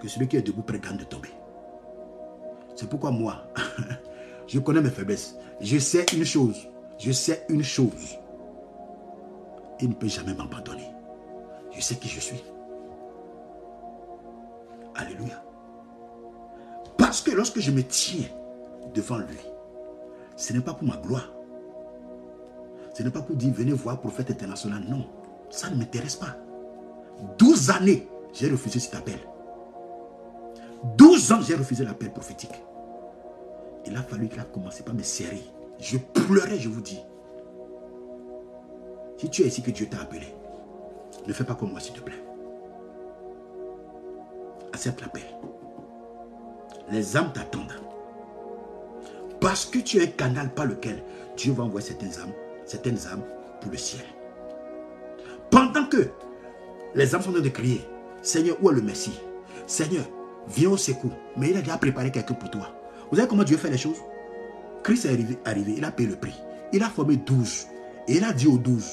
Que celui qui est debout prégagne de tomber. C'est pourquoi moi, je connais mes faiblesses. Je sais une chose. Je sais une chose. Il ne peut jamais m'abandonner. Je sais qui je suis. Alléluia. Parce que lorsque je me tiens devant lui, ce n'est pas pour ma gloire. Ce n'est pas pour dire venez voir prophète international. Non, ça ne m'intéresse pas. 12 années, j'ai refusé cet appel. 12 ans, j'ai refusé l'appel prophétique. Il a fallu qu'il a commencé par me serrer. Je pleurais, je vous dis. Si tu es ici que Dieu t'a appelé, ne fais pas comme moi, s'il te plaît. Accepte l'appel. Les âmes t'attendent. Parce que tu es un canal par lequel Dieu va envoyer certaines âmes, certaines pour le ciel. Pendant que les âmes sont en train de crier, Seigneur, où est le Messie Seigneur, viens au secours. Mais il a déjà préparé quelqu'un pour toi. Vous savez comment Dieu fait les choses? Christ est arrivé, il a payé le prix. Il a formé douze. Et il a dit aux douze,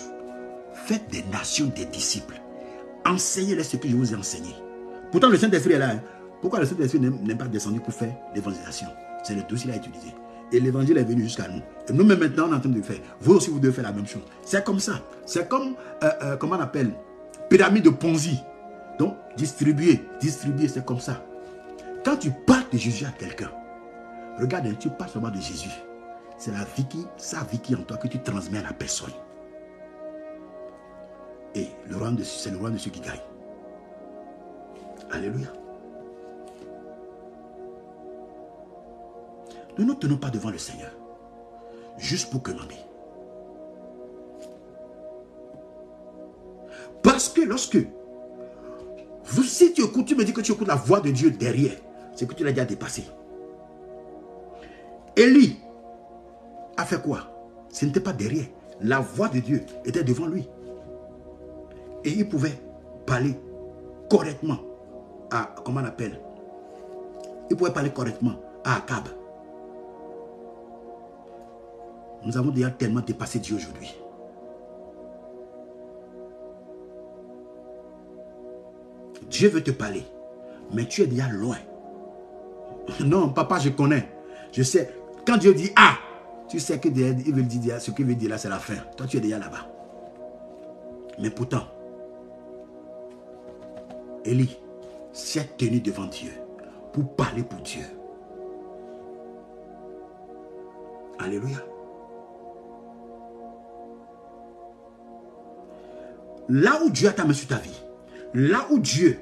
Faites des nations des disciples. Enseignez-les ce que je vous ai enseigné. Pourtant, le Saint-Esprit est là. Hein. Pourquoi le Saint-Esprit n'est pas descendu pour faire l'évangélisation? C'est le dossier qu'il a utilisé. Et l'évangile est venu jusqu'à nous. Et nous-mêmes maintenant, on est en train de faire. Vous aussi, vous devez faire la même chose. C'est comme ça. C'est comme, euh, euh, comment on appelle? Pyramide de Ponzi. Donc, distribuer, distribuer, c'est comme ça. Quand tu parles de Jésus à quelqu'un, regarde, tu parles seulement de Jésus. C'est la vie qui, sa vie qui est en toi que tu transmets à la personne. Et le de c'est le roi de ceux qui gagne. Alléluia. Nous ne tenons pas devant le Seigneur. Juste pour que l'on. Parce que lorsque vous, si tu écoutes, tu me dis que tu écoutes la voix de Dieu derrière, c'est que tu l'as déjà dépassé. Élie a fait quoi? Ce n'était pas derrière. La voix de Dieu était devant lui. Et il pouvait parler correctement à, comment on appelle? Il pouvait parler correctement à Akab. Nous avons déjà tellement dépassé Dieu aujourd'hui. Dieu veut te parler, mais tu es déjà loin. Non, papa, je connais. Je sais. Quand Dieu dit Ah, tu sais que il veut dire, ce qu'il veut dire là, c'est la fin. Toi, tu es déjà là-bas. Mais pourtant, Élie s'est tenu devant Dieu pour parler pour Dieu. Alléluia. Là où Dieu a ta main sur ta vie, là où Dieu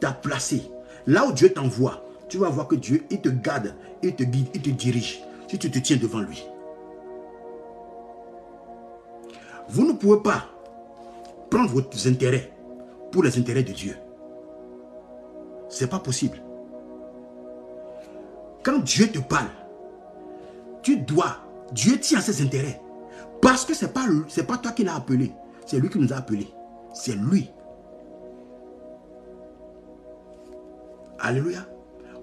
t'a placé, là où Dieu t'envoie, tu vas voir que Dieu, il te garde, il te guide, il te dirige, si tu te tiens devant lui. Vous ne pouvez pas prendre vos intérêts pour les intérêts de Dieu. C'est pas possible. Quand Dieu te parle, tu dois, Dieu tient ses intérêts. Parce que ce n'est pas toi qui l'as appelé, c'est lui qui nous a appelés. C'est lui. Alléluia.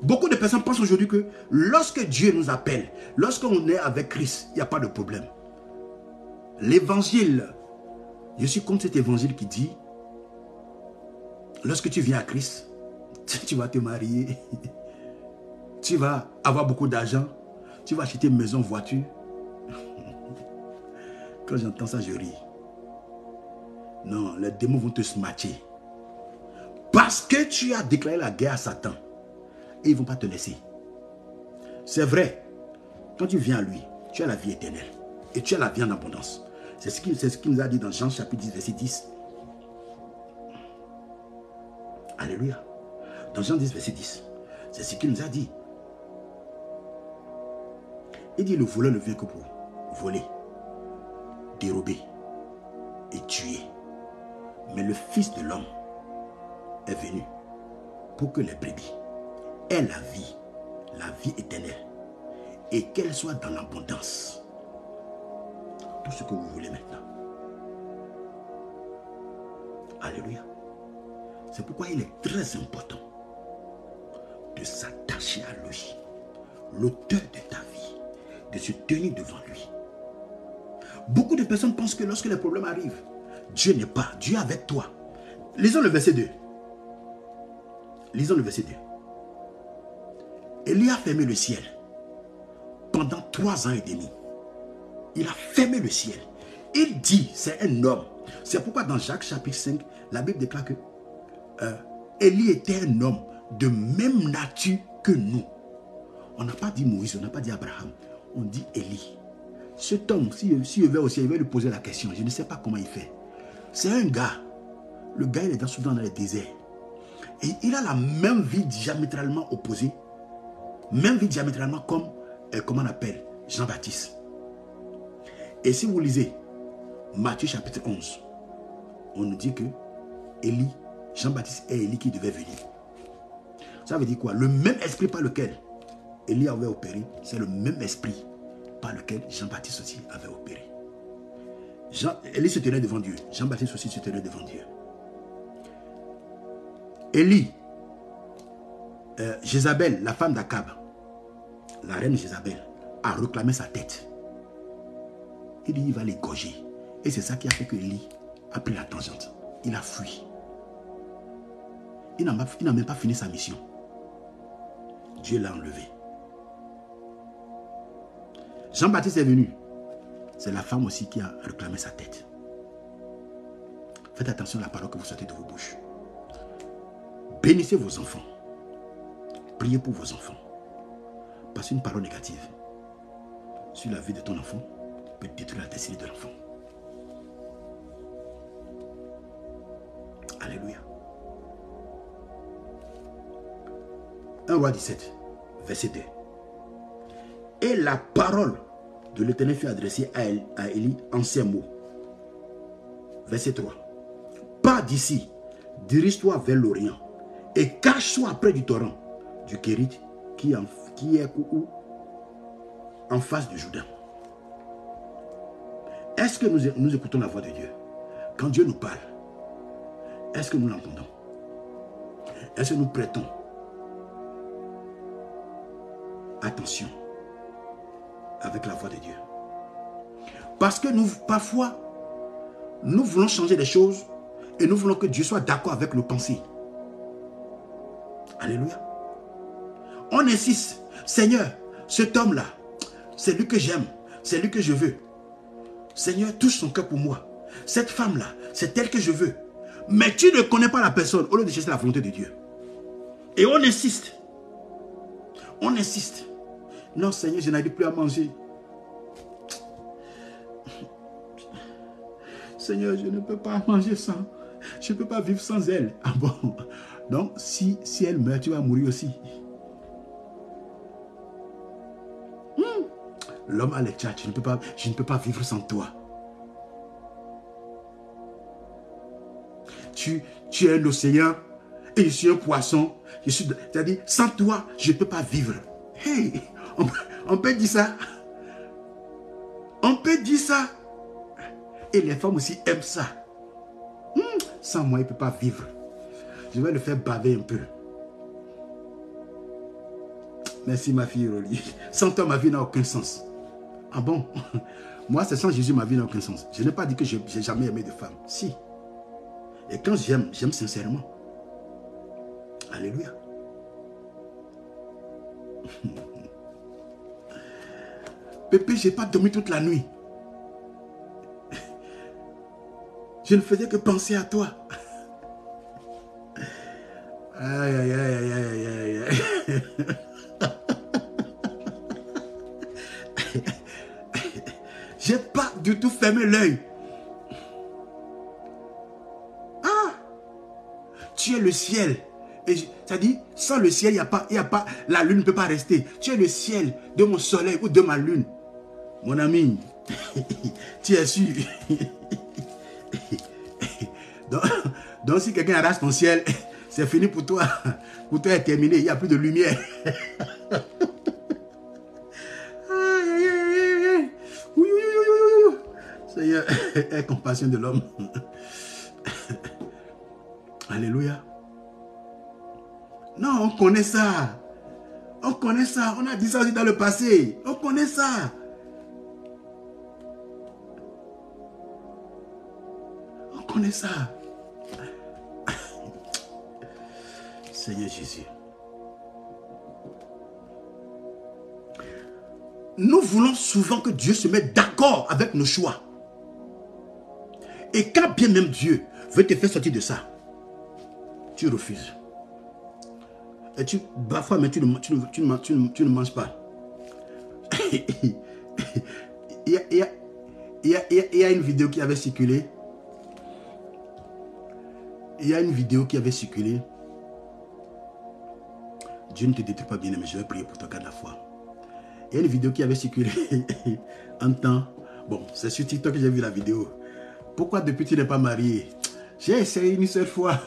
Beaucoup de personnes pensent aujourd'hui que lorsque Dieu nous appelle, lorsqu'on est avec Christ, il n'y a pas de problème. L'évangile, je suis contre cet évangile qui dit, lorsque tu viens à Christ, tu vas te marier, tu vas avoir beaucoup d'argent, tu vas acheter maison, voiture. Quand j'entends ça, je ris. Non, les démons vont te smatcher. Parce que tu as déclaré la guerre à Satan. Et ils ne vont pas te laisser. C'est vrai. Quand tu viens à lui, tu as la vie éternelle. Et tu as la vie en abondance. C'est ce qu'il ce nous a dit dans Jean chapitre 10, verset 10. Alléluia. Dans Jean 10, verset 10. C'est ce qu'il nous a dit. Il dit, le voleur ne vient que pour voler, dérober et tuer. Mais le Fils de l'homme est venu pour que les brebis aient la vie, la vie éternelle, et qu'elle soit dans l'abondance. Tout ce que vous voulez maintenant. Alléluia. C'est pourquoi il est très important de s'attacher à lui, l'auteur de ta vie, de se tenir devant lui. Beaucoup de personnes pensent que lorsque les problèmes arrivent, Dieu n'est pas, Dieu est avec toi. Lisons le verset 2. Lisons le verset 2. Élie a fermé le ciel pendant trois ans et demi. Il a fermé le ciel. Il dit, c'est un homme. C'est pourquoi dans Jacques chapitre 5, la Bible déclare que euh, était un homme de même nature que nous. On n'a pas dit Moïse, on n'a pas dit Abraham, on dit Élie. Cet homme, si, veut aussi, il va lui poser la question. Je ne sais pas comment il fait. C'est un gars. Le gars, il est dans, dans le désert. Et il a la même vie diamétralement opposée. Même vie diamétralement comme, euh, comment on appelle, Jean-Baptiste. Et si vous lisez Matthieu chapitre 11, on nous dit que Élie, Jean-Baptiste et Élie qui devaient venir. Ça veut dire quoi? Le même esprit par lequel Élie avait opéré, c'est le même esprit par lequel Jean-Baptiste aussi avait opéré. Jean, Élie se tenait devant Dieu. Jean-Baptiste aussi se tenait devant Dieu. Élie, euh, Jézabel, la femme d'Akab, la reine Jézabel, a réclamé sa tête. Il dit il va l'égorger. Et c'est ça qui a fait que Élie a pris la tangente. Il a fui. Il n'a même pas fini sa mission. Dieu l'a enlevé. Jean-Baptiste est venu c'est la femme aussi qui a réclamé sa tête. Faites attention à la parole que vous sortez de vos bouches. Bénissez vos enfants. Priez pour vos enfants. Parce qu'une parole négative sur la vie de ton enfant peut détruire la destinée de l'enfant. Alléluia. 1 roi 17, verset 2. Et la parole de l'Éternel fut adressé à, elle, Élie en ces mots. Verset 3. Pas d'ici, dirige-toi vers l'Orient et cache-toi près du torrent du Kérit qui, qui est en face de Jourdain. Est-ce que nous, nous écoutons la voix de Dieu? Quand Dieu nous parle, est-ce que nous l'entendons? Est-ce que nous prêtons attention avec la voix de Dieu. Parce que nous, parfois, nous voulons changer les choses et nous voulons que Dieu soit d'accord avec nos pensées. Alléluia. On insiste, Seigneur, cet homme-là, c'est lui que j'aime, c'est lui que je veux. Seigneur, touche son cœur pour moi. Cette femme-là, c'est elle que je veux. Mais tu ne connais pas la personne au lieu de chercher la volonté de Dieu. Et on insiste. On insiste. Non, Seigneur, je n'arrive plus à manger. Seigneur, je ne peux pas manger sans. Je ne peux pas vivre sans elle. Ah bon? Donc, si, elle meurt, tu vas mourir aussi. Hmm. L'homme a les tchats, je ne, peux pas, je ne peux pas vivre sans toi. Tu, tu es l'océan et je suis un poisson. C'est-à-dire, sans toi, je ne peux pas vivre. Hey, on, peut dire ça. On peut dire ça. Et les femmes aussi aiment ça. Hmm, sans moi, il ne peut pas vivre. Je vais le faire baver un peu. Merci ma fille Rolly. Sans toi, ma vie n'a aucun sens. Ah bon? Moi, c'est sans Jésus, ma vie n'a aucun sens. Je n'ai pas dit que je n'ai jamais aimé de femme. Si. Et quand j'aime, j'aime sincèrement. Alléluia. Pépé, j'ai pas dormi toute la nuit. Je ne faisais que penser à toi. Aïe, aïe, aïe, aïe, aïe, aïe. J'ai pas du tout fermé l'œil. Ah! Tu es le ciel. Et ça dit, sans le ciel, la lune ne peut pas rester. Tu es le ciel de mon soleil ou de ma lune. Mon ami, tu es sûr? donc, si quelqu'un arrache ton ciel, c'est fini pour toi. Pour toi, est terminé. Il n'y a plus de lumière. Seigneur, aie compassion de l'homme. Alléluia. Non, on connaît ça. On connaît ça. On a dit ça aussi dans le passé. On connaît ça. On connaît ça. Seigneur Jésus. Nous voulons souvent que Dieu se mette d'accord avec nos choix. Et quand bien même Dieu veut te faire sortir de ça, tu refuses. Et tu, parfois, mais tu ne, tu, tu, ne manges pas. il, y a, il, y a, il, y a, une vidéo qui avait circulé. Il y a une vidéo qui avait circulé. Dieu ne te détruit pas bien, mais je vais prier pour toi de la foi. Il y a une vidéo qui avait circulé en temps. Bon, c'est sur TikTok que j'ai vu la vidéo. Pourquoi depuis tu n'es pas marié? J'ai essayé une seule fois.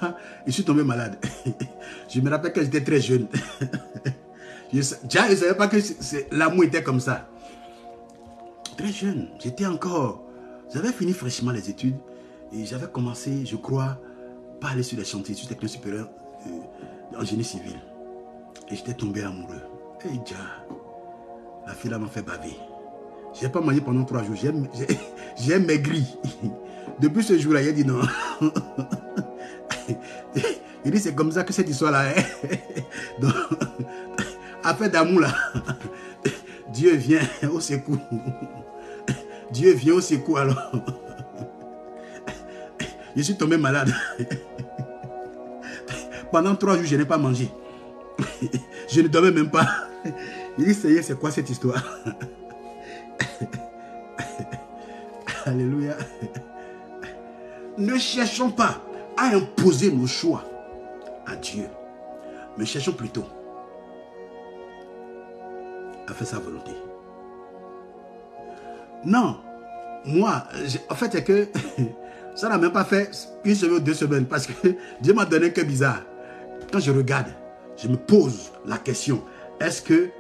Je suis tombé malade. Je me rappelle que j'étais très jeune. Je ne savais pas que l'amour était comme ça. Très jeune. J'étais encore... J'avais fini fraîchement les études. Et j'avais commencé, je crois, pas aller sur les chantiers, sur technique supérieure euh, en génie civil. Et j'étais tombé amoureux. Et déjà, la fille m'a fait baver. Je n'ai pas mangé pendant trois jours. J'ai maigri. Depuis ce jour-là, il a dit non. il dit c'est comme ça que cette histoire-là est. Donc, affaire d'amour là, Dieu vient au secours. Dieu vient au secours alors. Je suis tombé malade. Pendant trois jours, je n'ai pas mangé. Je ne dormais même pas. Il dit, Seigneur, c'est quoi cette histoire? Alléluia. Ne cherchons pas à imposer nos choix à Dieu, mais cherchons plutôt à faire sa volonté. Non, moi, en fait, c'est que ça n'a même pas fait une semaine ou deux semaines parce que Dieu m'a donné cœur bizarre. Quand je regarde, je me pose la question, est-ce que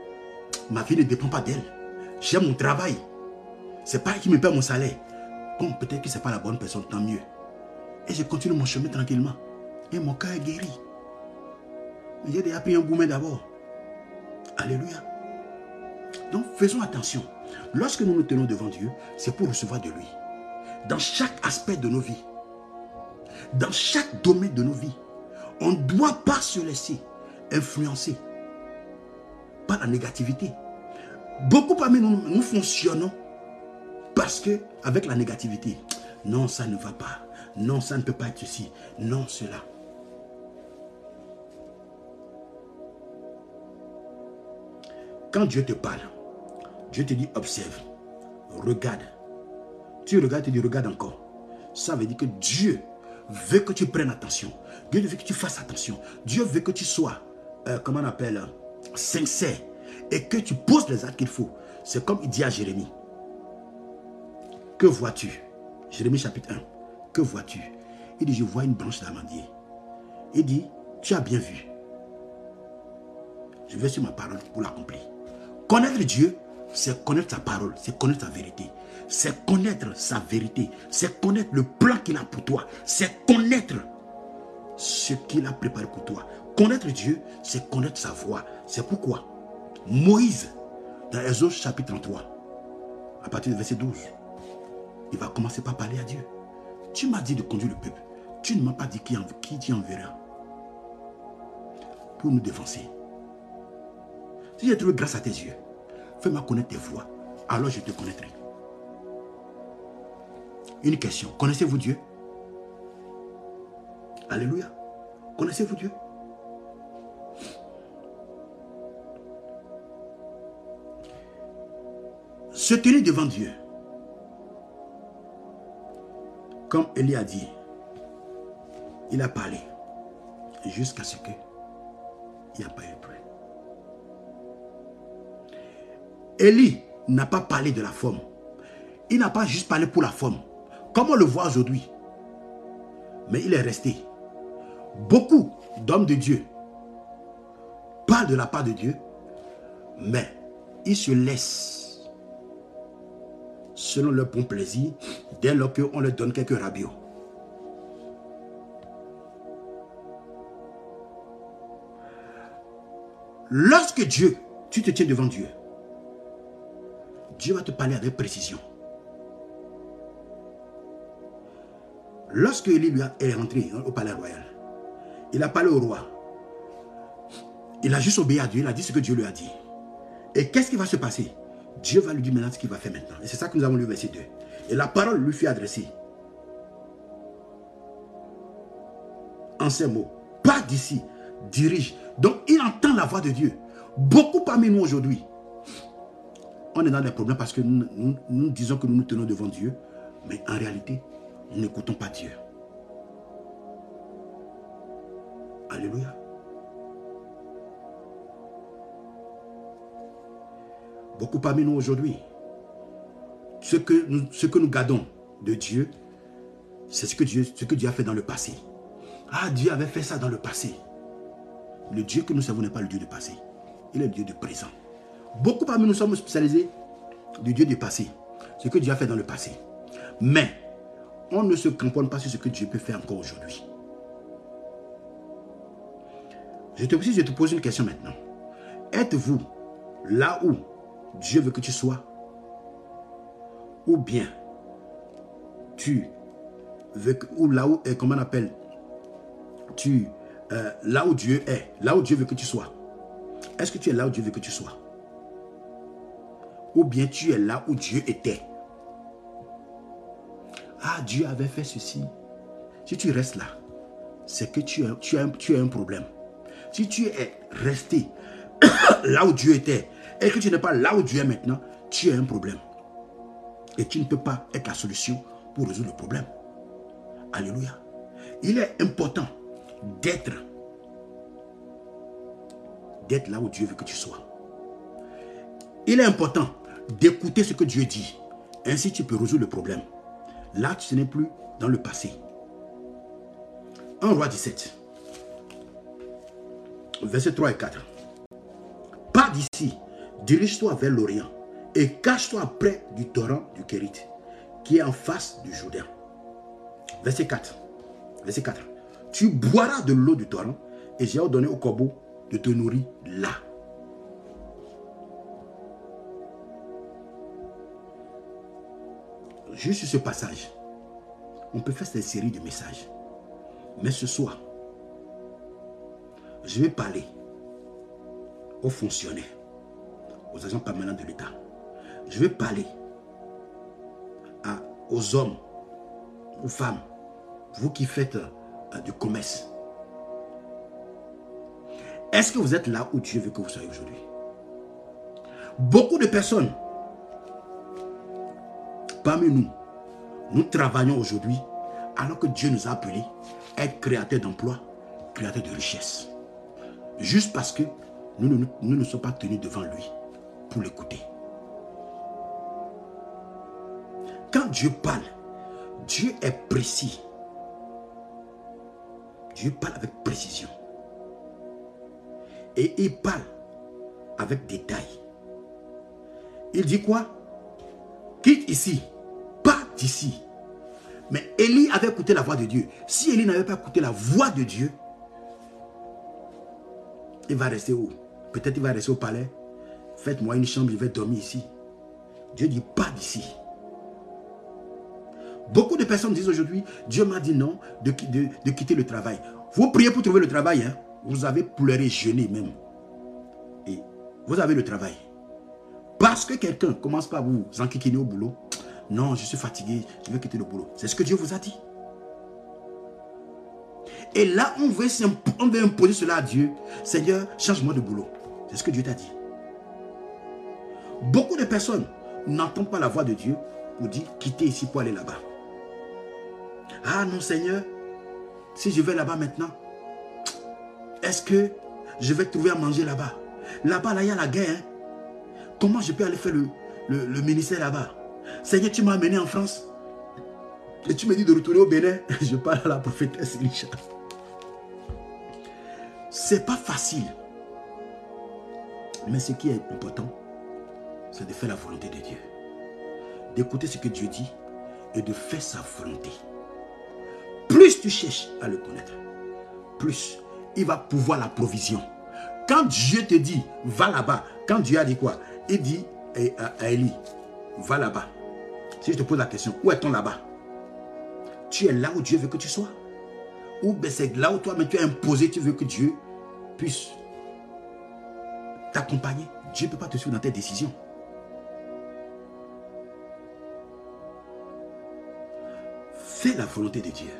ma vie ne dépend pas d'elle? J'aime mon travail. C'est pas elle qui me paie mon salaire. Bon, peut-être que ce n'est pas la bonne personne, tant mieux. Et je continue mon chemin tranquillement. Et mon cœur est guéri. J'ai déjà pris un gourmet d'abord. Alléluia. Donc faisons attention. Lorsque nous nous tenons devant Dieu, c'est pour recevoir de lui. Dans chaque aspect de nos vies. Dans chaque domaine de nos vies. On ne doit pas se laisser influencer par la négativité. Beaucoup parmi nous, nous fonctionnons parce que avec la négativité, non, ça ne va pas. Non, ça ne peut pas être ceci. Non, cela. Quand Dieu te parle, Dieu te dit observe, regarde. Tu regardes, tu dis regarde encore. Ça veut dire que Dieu veut que tu prennes attention. Dieu veut que tu fasses attention. Dieu veut que tu sois, euh, comment on appelle, sincère. Et que tu poses les actes qu'il faut. C'est comme il dit à Jérémie. Que vois-tu? Jérémie chapitre 1. Que vois-tu? Il dit, je vois une branche d'amandier. Il dit, tu as bien vu. Je vais sur ma parole pour l'accomplir. Connaître Dieu, c'est connaître sa parole, c'est connaître sa vérité. C'est connaître sa vérité. C'est connaître le plan qu'il a pour toi. C'est connaître ce qu'il a préparé pour toi. Connaître Dieu, c'est connaître sa voix. C'est pourquoi Moïse, dans Exode chapitre 33, à partir du verset 12, il va commencer par parler à Dieu. Tu m'as dit de conduire le peuple. Tu ne m'as pas dit qui, qui tu enverras pour nous défoncer. Si j'ai trouvé grâce à tes yeux, fais-moi connaître tes voix. Alors je te connaîtrai. Une question. Connaissez-vous Dieu? Alléluia. Connaissez-vous Dieu? Se tenir devant Dieu. Comme Élie a dit, il a parlé jusqu'à ce que il n'y a pas eu plus. Élie n'a pas parlé de la forme. Il n'a pas juste parlé pour la forme. Comme on le voit aujourd'hui. Mais il est resté. Beaucoup d'hommes de Dieu parlent de la part de Dieu, mais ils se laissent selon leur bon plaisir dès lors qu'on leur donne quelques rabios. Lorsque Dieu, tu te tiens devant Dieu, Dieu va te parler avec précision. Lorsque Élie est rentré au palais royal, il a parlé au roi. Il a juste obéi à Dieu, il a dit ce que Dieu lui a dit. Et qu'est-ce qui va se passer? Dieu va lui dire maintenant ce qu'il va faire maintenant. Et c'est ça que nous avons lu verset 2. Et la parole lui fut adressée. En ces mots, pas d'ici, dirige. Donc il entend la voix de Dieu. Beaucoup parmi nous aujourd'hui, on est dans des problèmes parce que nous, nous disons que nous nous tenons devant Dieu, mais en réalité, nous n'écoutons pas Dieu. Alléluia. Beaucoup parmi nous aujourd'hui, ce que nous, gardons de Dieu, c'est ce que Dieu, ce que Dieu a fait dans le passé. Ah, Dieu avait fait ça dans le passé. Le Dieu que nous savons n'est pas le Dieu du passé. Il est le Dieu du présent. Beaucoup parmi nous sommes spécialisés du Dieu du passé. Ce que Dieu a fait dans le passé. Mais, on ne se cramponne pas sur ce que Dieu peut faire encore aujourd'hui. Je te, je te pose une question maintenant. Êtes-vous là où Dieu veut que tu sois? Ou bien tu veux ou là où, comment on appelle, tu, euh, là où Dieu est, là où Dieu veut que tu sois. Est-ce que tu es là où Dieu veut que tu sois? Ou bien tu es là où Dieu était? Ah, Dieu avait fait ceci. Si tu restes là, c'est que tu tu, as, tu as un problème. Si tu es resté là où Dieu était et que tu n'es pas là où Dieu est maintenant, tu as un problème. Et tu ne peux pas être la solution pour résoudre le problème. Alléluia. Il est important d'être d'être là où Dieu veut que tu sois. Il est important d'écouter ce que Dieu dit. Ainsi, tu peux résoudre le problème. Là, tu n'es plus dans le passé. 1 roi 17. Verset 3 et 4. Pas d'ici, dirige-toi vers l'Orient et cache-toi près du torrent du Kérit, qui est en face du Jourdain. Verset 4. Verset 4. Tu boiras de l'eau du torrent et j'ai ordonné au corbeau de te nourrir là. Juste ce passage, on peut faire cette série de messages. Mais ce soir, je vais parler aux fonctionnaires, aux agents permanents de l'État. Je vais parler aux hommes, aux femmes, vous qui faites euh, du commerce. Est-ce que vous êtes là où Dieu veut que vous soyez aujourd'hui? Beaucoup de personnes parmi nous, nous travaillons aujourd'hui alors que Dieu nous a appelés à être créateurs d'emplois, créateurs de richesses. Juste parce que nous, ne sommes pas tenus devant lui pour l'écouter. Quand Dieu parle, Dieu est précis. Dieu parle avec précision. Et il parle avec détail. Il dit quoi? Quitte ici, pas d'ici. Mais Élie avait écouté la voix de Dieu. Si Élie n'avait pas écouté la voix de Dieu, il va rester où? Peut-être il va rester au palais. Faites-moi une chambre, je vais dormir ici. Dieu dit pas d'ici. Beaucoup de personnes disent aujourd'hui, Dieu m'a dit non de, de, quitter le travail. Vous priez pour trouver le travail. Hein? Vous avez pleuré, jeûné même. Et vous avez le travail. Parce que quelqu'un commence par vous enquiquiner au boulot. Non, je suis fatigué, je vais quitter le boulot. C'est ce que Dieu vous a dit. Et là, on veut, on veut imposer cela à Dieu. Seigneur, change-moi de boulot. C'est ce que Dieu t'a dit. Beaucoup de personnes n'entendent pas la voix de Dieu pour dire quitter ici pour aller là-bas. Ah non Seigneur, si je vais là-bas maintenant, est-ce que je vais trouver à manger là-bas? Là-bas, là, il y a la guerre. Hein. Comment je peux aller faire le, le, ministère là-bas? Seigneur, tu m'as amené en France. Et tu me dis de retourner au Bénin. Je parle à la prophétesse Elisha. C'est pas facile. Mais ce qui est important, c'est de faire la volonté de Dieu. D'écouter ce que Dieu dit et de faire sa volonté. Plus tu cherches à le connaître, plus il va pouvoir la provision. Quand Dieu te dit, va là-bas, quand Dieu a dit quoi? Il dit à Élie, va là-bas. Si je te pose la question, où est-on là-bas? Tu es là où Dieu veut que tu sois Ou ben c'est là où toi, mais tu es imposé, tu veux que Dieu puisse t'accompagner. Dieu ne peut pas te suivre dans tes décisions. Fais la volonté de Dieu.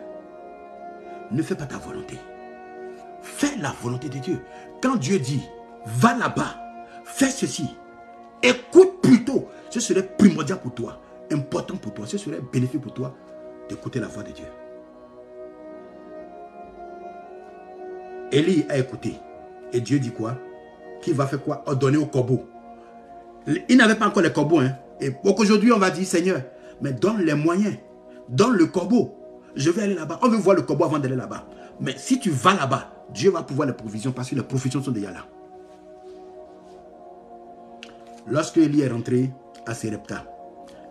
Ne fais pas ta volonté. Fais la volonté de Dieu. Quand Dieu dit, va là-bas, fais ceci, écoute plutôt. Ce serait primordial pour toi, important pour toi, ce serait bénéfique pour toi d'écouter la voix de Dieu. Élie a écouté. Et Dieu dit quoi? Qu'il va faire quoi? Ordonner au corbeau. Il n'avait pas encore les corbeaux. Hein? Et aujourd'hui, on va dire, Seigneur, mais donne les moyens. Donne le corbeau. Je vais aller là-bas. On veut voir le corbeau avant d'aller là-bas. Mais si tu vas là-bas, Dieu va pouvoir les provisions parce que les provisions sont déjà là. Lorsque Élie est rentré à Serepta,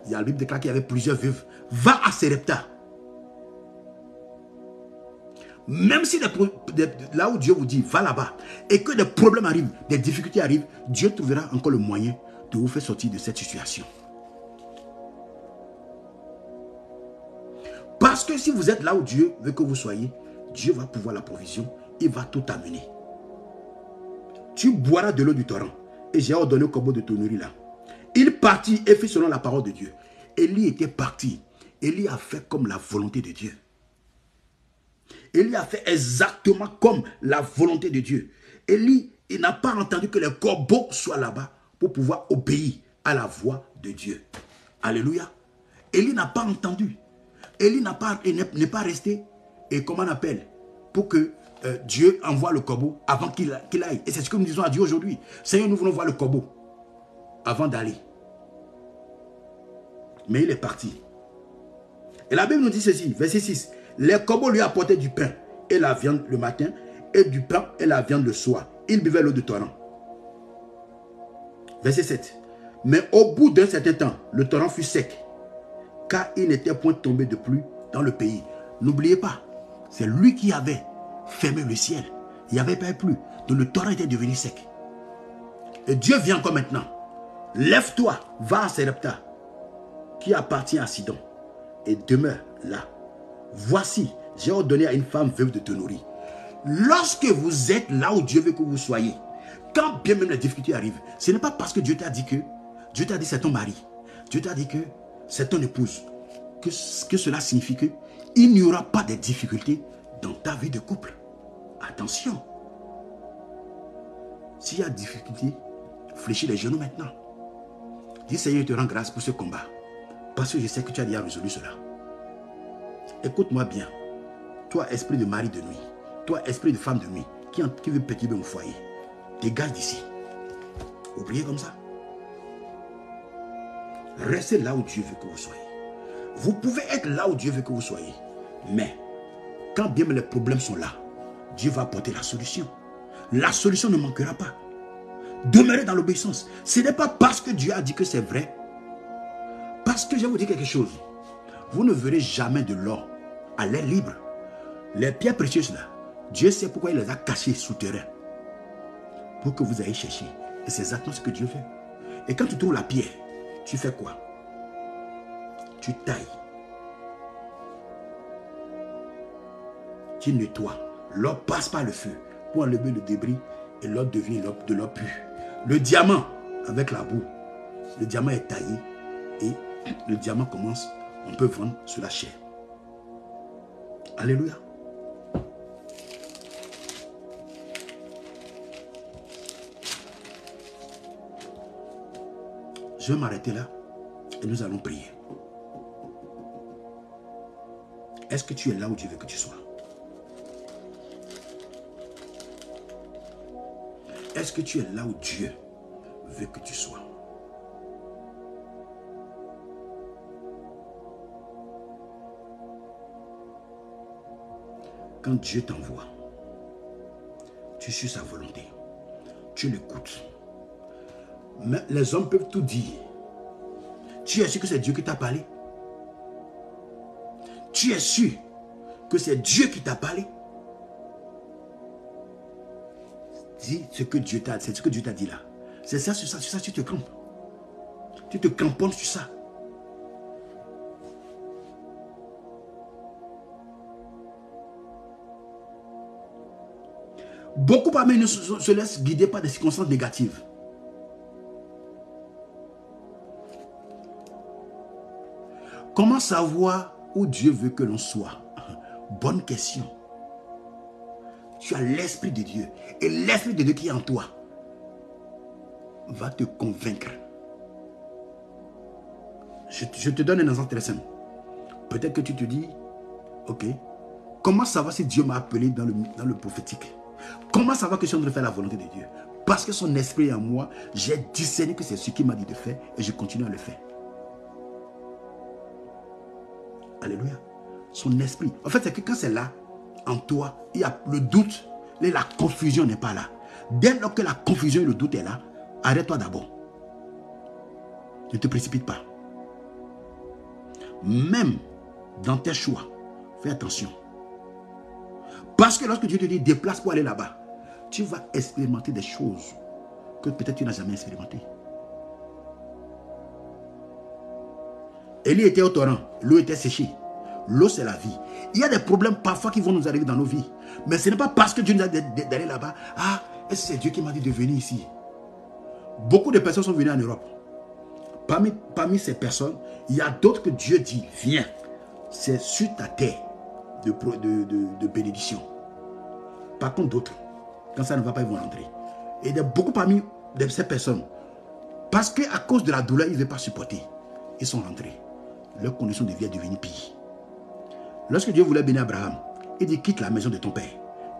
il y a le Bible déclare qu'il y avait plusieurs veuves. Va à Serepta. Même si là où Dieu vous dit, va là-bas, et que des problèmes arrivent, des difficultés arrivent, Dieu trouvera encore le moyen de vous faire sortir de cette situation. Parce que si vous êtes là où Dieu veut que vous soyez, Dieu va pouvoir la provision, il va tout amener. Tu boiras de l'eau du torrent. Et j'ai ordonné au corbeau de tonnerie là. Il partit et fit selon la parole de Dieu. Élie était parti. Élie a fait comme la volonté de Dieu. Élie a fait exactement comme la volonté de Dieu. Élie, il n'a pas entendu que les corbeaux soient là-bas pour pouvoir obéir à la voix de Dieu. Alléluia. Élie n'a pas entendu. Élie n'a pas, n'est pas resté, et comment on appelle, pour que euh, Dieu envoie le corbeau avant qu'il aille. Et c'est ce que nous disons à Dieu aujourd'hui. Seigneur, nous voulons voir le corbeau avant d'aller. Mais il est parti. Et la Bible nous dit ceci, verset 6. Les corbeaux lui apportaient du pain et la viande le matin, et du pain et la viande le soir. Il buvait l'eau de torrent. Verset 7. Mais au bout d'un certain temps, le torrent fut sec, car il n'était point tombé de pluie dans le pays. N'oubliez pas, c'est lui qui avait fermé le ciel. Il n'y avait pas plu. Donc le torrent était devenu sec. Et Dieu vient encore maintenant. Lève-toi, va à Serepta, qui appartient à Sidon, et demeure là. Voici, j'ai ordonné à une femme veuve de te nourrir. Lorsque vous êtes là où Dieu veut que vous soyez, quand bien même les difficultés arrivent, ce n'est pas parce que Dieu t'a dit que, Dieu t'a dit c'est ton mari, Dieu t'a dit que c'est ton épouse, que, que cela signifie que il n'y aura pas de difficultés dans ta vie de couple. Attention. S'il y a difficulté, fléchis les genoux maintenant. Dis Seigneur, je te rends grâce pour ce combat. Parce que je sais que tu as déjà résolu cela. Écoute-moi bien. Toi, esprit de mari de nuit. Toi, esprit de femme de nuit. Qui, qui veut perturber mon foyer. Dégage d'ici. Oubliez comme ça. Restez là où Dieu veut que vous soyez. Vous pouvez être là où Dieu veut que vous soyez. Mais, quand bien les problèmes sont là, Dieu va apporter la solution. La solution ne manquera pas. Demeurez dans l'obéissance. Ce n'est pas parce que Dieu a dit que c'est vrai. Parce que je vais vous dire quelque chose. Vous ne verrez jamais de l'or à l'air libre. Les pierres précieuses là, Dieu sait pourquoi il les a cachées souterrain. Pour que vous ayez cherché. Et c'est exactement ce que Dieu fait. Et quand tu trouves la pierre, tu fais quoi? Tu tailles. Tu nettoies. L'or passe par le feu pour enlever le débris et l'or devient de l'or pur. Le diamant avec la boue. Le diamant est taillé et le diamant commence, on peut vendre sur la chair. Alléluia. Je vais m'arrêter là et nous allons prier. Est-ce que tu es là où Dieu veut que tu sois? Est-ce que tu es là où Dieu veut que tu sois? Dieu t'envoie, tu suis sa volonté. Tu l'écoutes. Mais les hommes peuvent tout dire. Tu es sûr que c'est Dieu qui t'a parlé? Tu es sûr que c'est Dieu qui t'a parlé? Dis ce que Dieu t'a c'est ce que Dieu t'a dit là. C'est ça, sur ça, sur ça, tu te campes. Tu te camponnes sur ça. Beaucoup parmi nous se laissent guider par des circonstances négatives. Comment savoir où Dieu veut que l'on soit? Bonne question. Tu as l'Esprit de Dieu. Et l'Esprit de Dieu qui est en toi va te convaincre. Je, te donne un exemple très simple. Peut-être que tu te dis, ok, comment savoir si Dieu m'a appelé dans le, dans le prophétique? Comment savoir que je suis en train de faire la volonté de Dieu? Parce que son esprit en moi, j'ai discerné que c'est ce qu'il m'a dit de faire et je continue à le faire. Alléluia. Son esprit. En fait, c'est que quand c'est là, en toi, il y a le doute, et la confusion n'est pas là. Dès lors que la confusion et le doute est là, arrête-toi d'abord. Ne te précipite pas. Même dans tes choix, fais attention. Parce que lorsque Dieu te dit déplace pour aller là-bas, tu vas expérimenter des choses que peut-être tu n'as jamais expérimentées. Élie était au torrent, l'eau était séchée. L'eau, c'est la vie. Il y a des problèmes parfois qui vont nous arriver dans nos vies. Mais ce n'est pas parce que Dieu nous a dit d'aller là-bas. Ah, est-ce que c'est Dieu qui m'a dit de venir ici? Beaucoup de personnes sont venues en Europe. Parmi, parmi ces personnes, il y a d'autres que Dieu dit, viens. C'est sur ta terre de, bénédiction. Par contre, d'autres, quand ça ne va pas, ils vont rentrer. Et il y a beaucoup parmi ces personnes, parce qu'à cause de la douleur, ils ne veulent pas supporter. Ils sont rentrés. Leur condition de vie est devenue pire. Lorsque Dieu voulait bénir Abraham, il dit quitte la maison de ton père,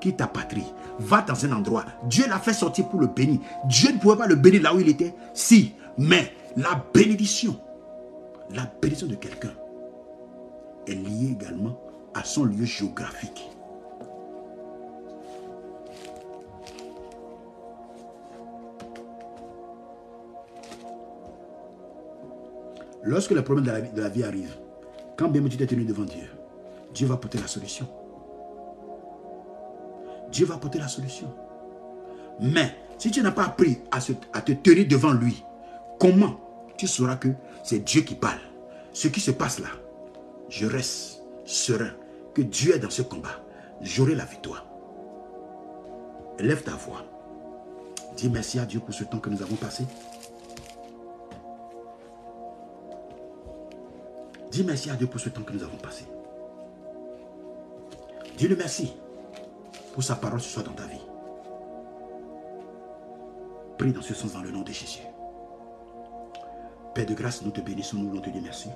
quitte ta patrie, va dans un endroit. Dieu l'a fait sortir pour le bénir. Dieu ne pouvait pas le bénir là où il était. Si, mais la bénédiction, la bénédiction de quelqu'un est liée également son lieu géographique. Lorsque le problème de la, de la vie arrive, quand bien tu t'es tenu devant Dieu, Dieu va porter la solution. Dieu va porter la solution. Mais si tu n'as pas appris à, à te tenir devant lui, comment tu sauras que c'est Dieu qui parle? Ce qui se passe là, je reste serein Dieu est dans ce combat. J'aurai la victoire. Lève ta voix. Dis merci à Dieu pour ce temps que nous avons passé. Dis merci à Dieu pour ce temps que nous avons passé. Dis-le merci pour sa parole ce soit dans ta vie. Prie dans ce sens dans le nom de Jésus. Père de grâce, nous te bénissons, nous voulons te dire merci.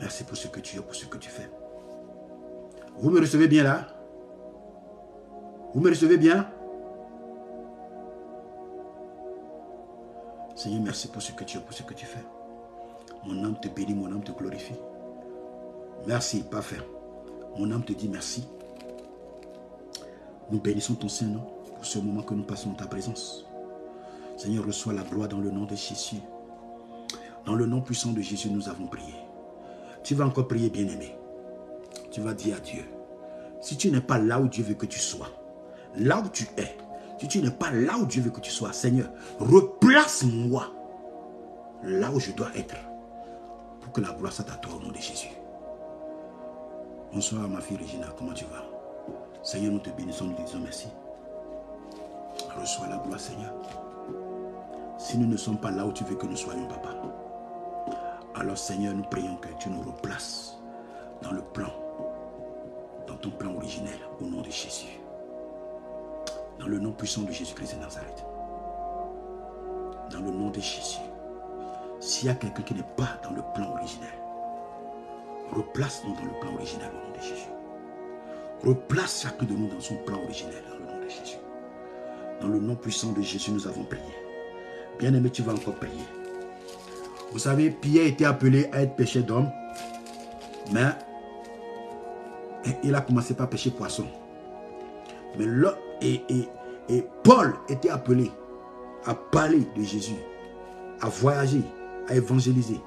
Merci pour ce que tu es, pour ce que tu fais. Vous me recevez bien là? Vous me recevez bien? Seigneur, merci pour ce que tu es, pour ce que tu fais. Mon âme te bénit, mon âme te glorifie. Merci, parfait. Mon âme te dit merci. Nous bénissons ton Saint-Nom pour ce moment que nous passons dans ta présence. Seigneur, reçois la gloire dans le nom de Jésus. Dans le nom puissant de Jésus, nous avons prié. Tu vas encore prier, bien-aimé. Tu vas dire à Dieu, si tu n'es pas là où Dieu veut que tu sois, là où tu es, si tu n'es pas là où Dieu veut que tu sois, Seigneur, replace-moi là où je dois être pour que la gloire soit à toi au nom de Jésus. Bonsoir ma fille Regina, comment tu vas? Seigneur, nous te bénissons, nous te disons merci. Reçois la gloire, Seigneur. si nous ne sommes pas là où tu veux que nous soyons, papa. Alors Seigneur, nous prions que tu nous replaces dans le plan, ton plan originel, au nom de Jésus. Dans le nom puissant de Jésus-Christ de Nazareth. Dans le nom de Jésus. S'il y a quelqu'un qui n'est pas dans le plan originel, replace-nous dans le plan original au nom de Jésus. Replace chacun de nous dans son plan originel dans le nom de Jésus. Dans le nom puissant de Jésus, nous avons prié. Bien-aimé, tu vas encore prier. Vous savez, Pierre était appelé à être péché d'homme, mais il a commencé par pécher poisson. Mais là, et, et Paul était appelé à parler de Jésus, à voyager, à évangéliser,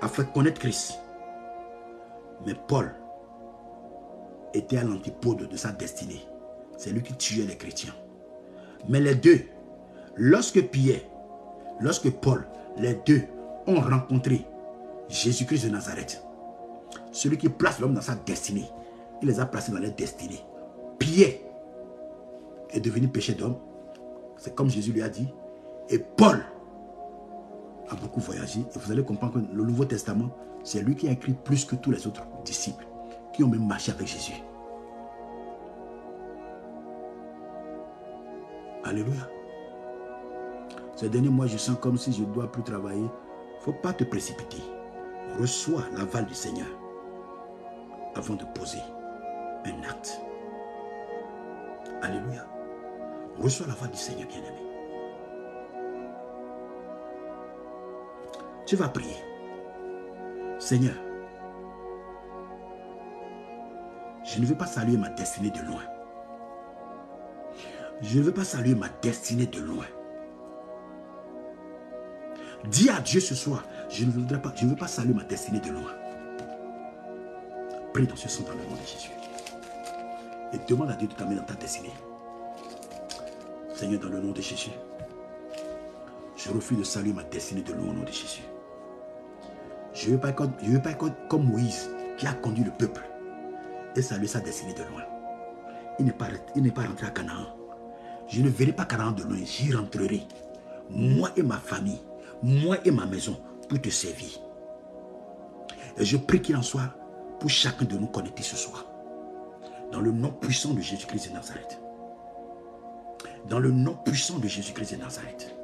à faire connaître Christ. Mais Paul était à l'antipode de sa destinée. C'est lui qui tuait les chrétiens. Mais les deux, lorsque Pierre, lorsque Paul, les deux ont rencontré Jésus-Christ de Nazareth, celui qui place l'homme dans sa destinée, il les a placés dans leur destinée. Pierre est devenu péché d'homme, c'est comme Jésus lui a dit, et Paul a beaucoup voyagé, et vous allez comprendre que le Nouveau Testament, c'est lui qui a écrit plus que tous les autres disciples qui ont même marché avec Jésus. Alléluia. Ces derniers mois, je sens comme si je ne dois plus travailler. Il ne faut pas te précipiter. Reçois l'aval du Seigneur avant de poser un acte. Alléluia. Reçois l'aval du Seigneur, bien-aimé. Tu vas prier. Seigneur, je ne veux pas saluer ma destinée de loin. Je ne veux pas saluer ma destinée de loin. Dis à Dieu ce soir, je ne voudrais pas, je ne veux pas saluer ma destinée de loin. Prie dans ce sens dans le nom de Jésus. Et demande à Dieu de t'amener dans ta destinée. Seigneur, dans le nom de Jésus, je refuse de saluer ma destinée de loin au nom de Jésus. Je ne veux pas, être comme Moïse qui a conduit le peuple et saluer sa destinée de loin. Il n'est pas, pas rentré à Canaan. Je ne verrai pas Canaan de loin, j'y rentrerai. Moi et ma famille, moi et ma maison, pour te servir. Et je prie qu'il en soit pour chacun de nous connecter ce soir. Dans le nom puissant de Jésus-Christ de Nazareth. Dans le nom puissant de Jésus-Christ de Nazareth.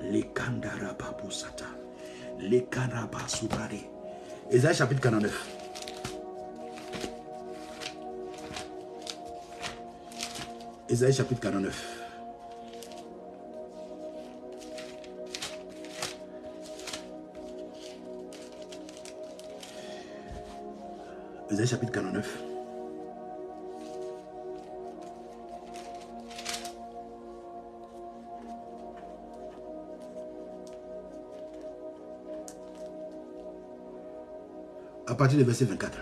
Les Kandarababosata. Les Kandarabasubrari. Ésaïe chapitre 49. Ésaïe chapitre 49. Ésaïe chapitre 49. À partir du verset 24.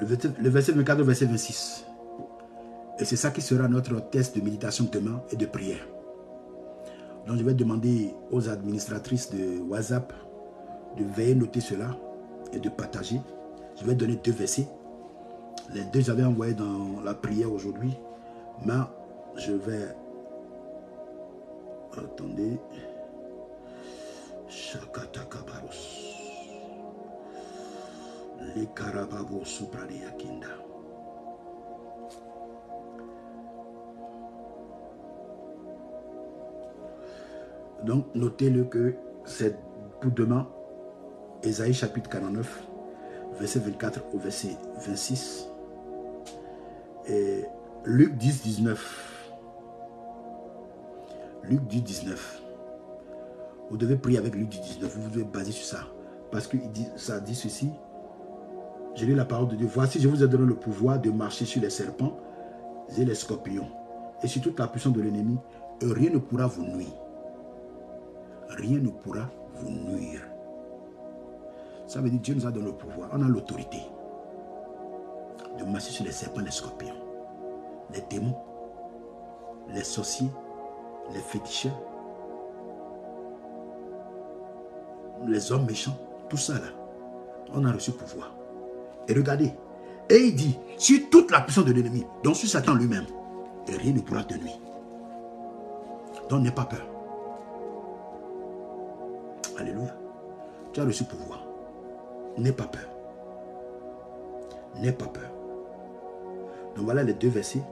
Le verset 24 au verset 26. Et c'est ça qui sera notre test de méditation demain et de prière. Donc je vais demander aux administratrices de WhatsApp de veiller noter cela et de partager. Je vais donner deux versets. Les deux j'avais envoyé dans la prière aujourd'hui. Mais je vais... Attendez. Les Karababo Yakinda. Donc, notez-le que c'est pour demain, Esaïe chapitre 49, verset 24 au verset 26. Et Luc 10, 19. Luc 10, 19. Vous devez prier avec Luc 10, 19. Vous devez baser sur ça. Parce que ça dit ceci. Je lis la parole de Dieu. Voici, je vous ai donné le pouvoir de marcher sur les serpents et les scorpions. Et sur toute la puissance de l'ennemi. Rien ne pourra vous nuire rien ne pourra vous nuire. Ça veut dire Dieu nous a donné le pouvoir, on a l'autorité de marcher sur les serpents, les scorpions, les démons, les sorciers, les féticheurs, les hommes méchants, tout ça là, on a reçu le pouvoir. Et regardez, Et il dit, sur toute la puissance de l'ennemi, donc sur Satan lui-même, rien ne pourra te nuire. Donc n'aie pas peur. Alléluia. Tu as reçu pouvoir. N'aie pas peur. N'aie pas peur. Donc voilà les deux versets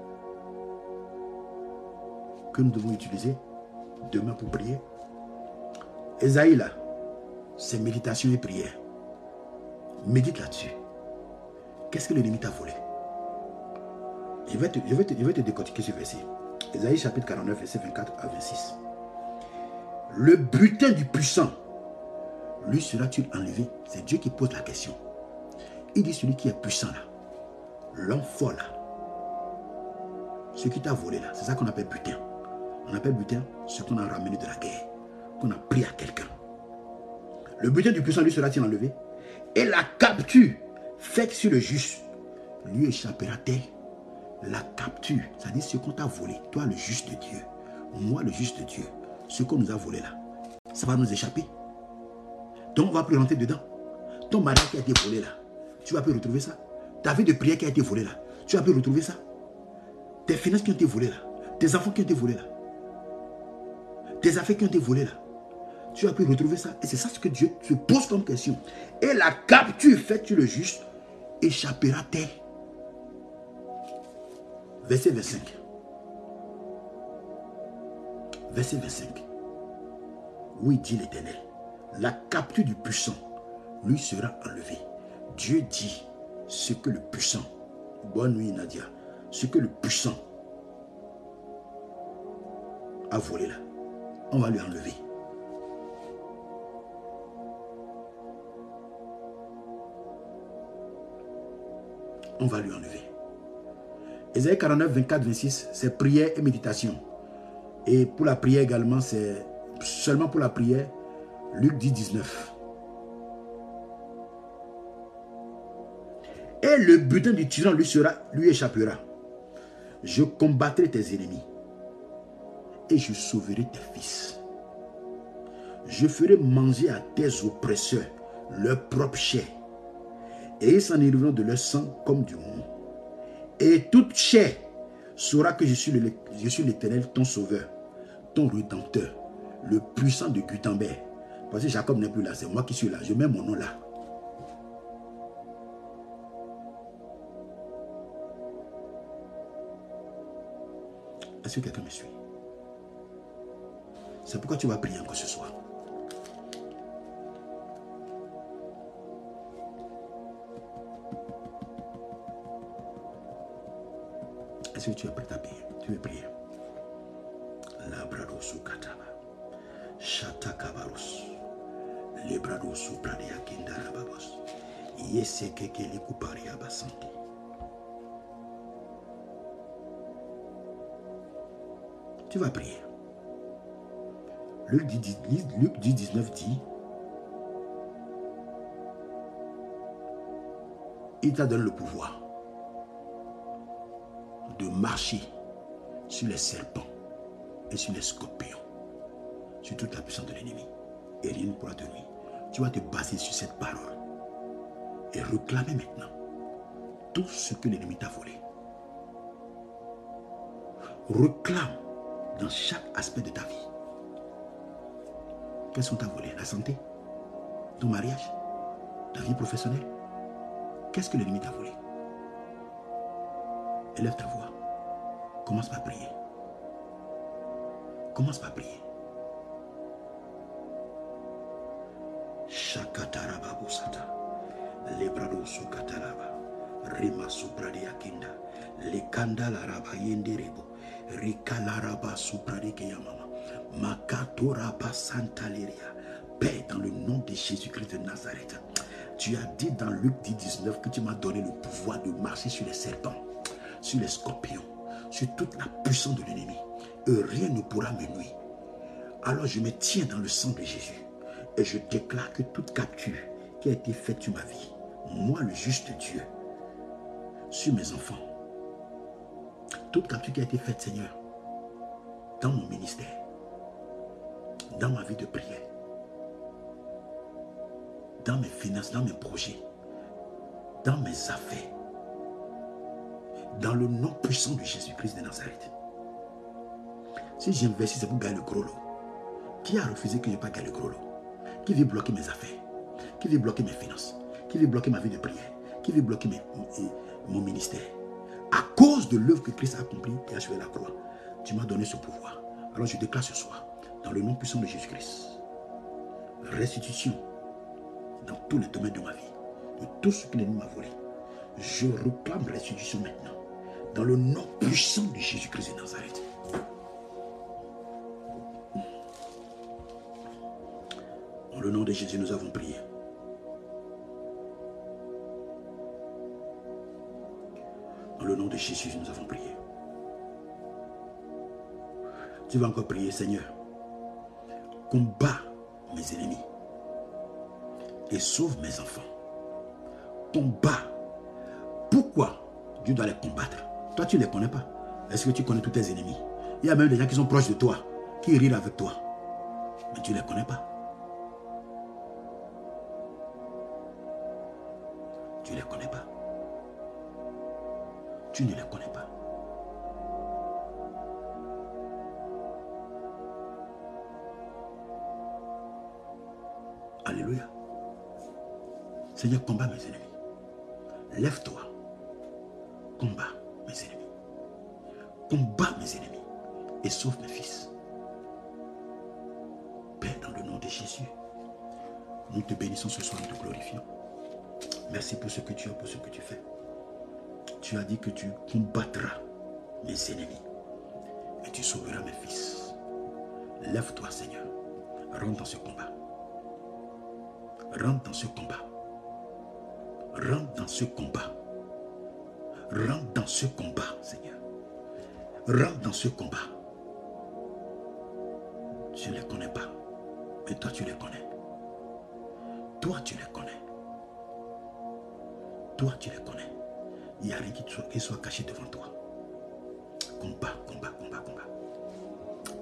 que nous devons utiliser demain pour prier. Esaïe là, c'est méditation et prière. Médite là-dessus. Qu'est-ce que l'ennemi t'a volé? Je vais, te, je, vais te, je vais te décortiquer ce verset. Esaïe chapitre 49, verset 24 à 26. Le butin du puissant, lui sera-t-il enlevé C'est Dieu qui pose la question. Il dit celui qui est puissant là, l'homme fort là, ce qui t'a volé là, c'est ça qu'on appelle butin. On appelle butin ce qu'on a ramené de la guerre, qu'on a pris à quelqu'un. Le butin du puissant lui sera-t-il enlevé Et la capture faite sur le juste lui échappera-t-elle La capture, c'est-à-dire ce qu'on t'a volé, toi le juste Dieu, moi le juste Dieu, ce qu'on nous a volé là, ça va nous échapper. Donc on va plus rentrer dedans. Ton mariage qui a été volé là, tu vas plus retrouver ça. Ta vie de prière qui a été volée là, tu vas plus retrouver ça. Tes finances qui ont été volées là, tes enfants qui ont été volés là, tes affaires qui ont été volées là, tu vas plus retrouver ça. Et c'est ça ce que Dieu se pose comme question. Et la capture faite sur le juste échappera-t-elle Verset 25. Verset 25. Oui, dit l'Éternel, la capture du puissant lui sera enlevée. Dieu dit ce que le puissant, bonne nuit Nadia, ce que le puissant a volé là, on va lui enlever. On va lui enlever. Ésaïe 49, 24, 26, c'est prière et méditation. Et pour la prière également, c'est seulement pour la prière, Luc 10, 19. Et le butin du tyran lui, sera, lui échappera. Je combattrai tes ennemis et je sauverai tes fils. Je ferai manger à tes oppresseurs leur propre chair et ils s'en iront de leur sang comme du monde. Et toute chair saura que je suis l'éternel, ton sauveur, ton rédempteur, le puissant de Gutenberg. Parce que Jacob n'est plus là, c'est moi qui suis là. Je mets mon nom là. Est-ce que quelqu'un me suit? C'est pourquoi tu vas prier encore ce soir. Est-ce que tu es prêt à prier? Tu veux prier? Labrado kataba. Kindarababos. Yese keke le kuparia basante. Tu vas prier. Luc 10, Luc 10 19 dit Il t'a donné le pouvoir de marcher sur les serpents et sur les scorpions, sur toute la puissance de l'ennemi. Et rien ne pourra te nuire. Tu vas te baser sur cette parole et réclamer maintenant tout ce que l'ennemi t'a volé. Reclame dans chaque aspect de ta vie. Qu'est-ce qu'on t'a volé? La santé? Ton mariage? Ta vie professionnelle? Qu'est-ce que l'ennemi t'a volé? Élève ta voix. Commence par prier. Commence par prier. Shakataraba busata. Lebrado sukataraba. Rima supradia kinda. Lekanda laraba yenderebo. Rikalaraba supradike yamama. Makatoraba santaleria. Paix dans le nom de Jésus-Christ de Nazareth. Tu as dit dans Luc 10, 19 que tu m'as donné le pouvoir de marcher sur les serpents, sur les scorpions, sur toute la puissance de l'ennemi. Et rien ne pourra me nuire. Alors je me tiens dans le sang de Jésus. Et je déclare que toute capture qui a été faite sur ma vie, moi le juste Dieu, sur mes enfants, toute capture qui a été faite, Seigneur, dans mon ministère, dans ma vie de prière, dans mes finances, dans mes projets, dans mes affaires, Dans le nom puissant de Jésus-Christ de Nazareth. Si j'investis, c'est pour gagner le gros lot. Qui a refusé que je ne pas gagner le gros lot? Qui veut bloquer mes affaires? Qui veut bloquer mes finances? Qui veut bloquer ma vie de prière? Qui veut bloquer mon ministère? À cause de l'œuvre que Christ a accomplie et achevé la croix, tu m'as donné ce pouvoir. Alors je déclare ce soir, dans le nom puissant de Jésus-Christ, restitution dans tous les domaines de ma vie, de tout ce que l'ennemi m'a volé. Je réclame restitution maintenant, dans le nom puissant de Jésus-Christ de Nazareth. Dans le nom de Jésus, nous avons prié. Dans le nom de Jésus, nous avons prié. Tu vas encore prier, Seigneur. Combat mes ennemis et sauve mes enfants. Combat. Pourquoi Dieu doit les combattre? Toi, tu ne les connais pas. Est-ce que tu connais tous tes ennemis? Il y a même des gens qui sont proches de toi, qui rient avec toi. Mais tu ne les connais pas. Tu ne les connais pas? Tu ne les connais pas? Alléluia. Seigneur, combat mes ennemis. Lève-toi. Combat mes ennemis. Combat mes ennemis. Et sauve mes fils. Père, dans le nom de Jésus, nous te bénissons ce soir, nous te glorifions. Merci pour ce que tu as, pour ce que tu fais. Tu as dit que tu combattras mes ennemis et tu sauveras mes fils. Lève-toi, Seigneur. Rentre dans ce combat. Rentre dans ce combat. Rentre dans ce combat. Rentre dans ce combat, Seigneur. Rentre dans ce combat. Je ne les connais pas. Mais toi, tu les connais. Toi, tu les connais. Toi, tu les connais. Il n'y a rien qui soit, caché devant toi. Combat, combat, combat, combat.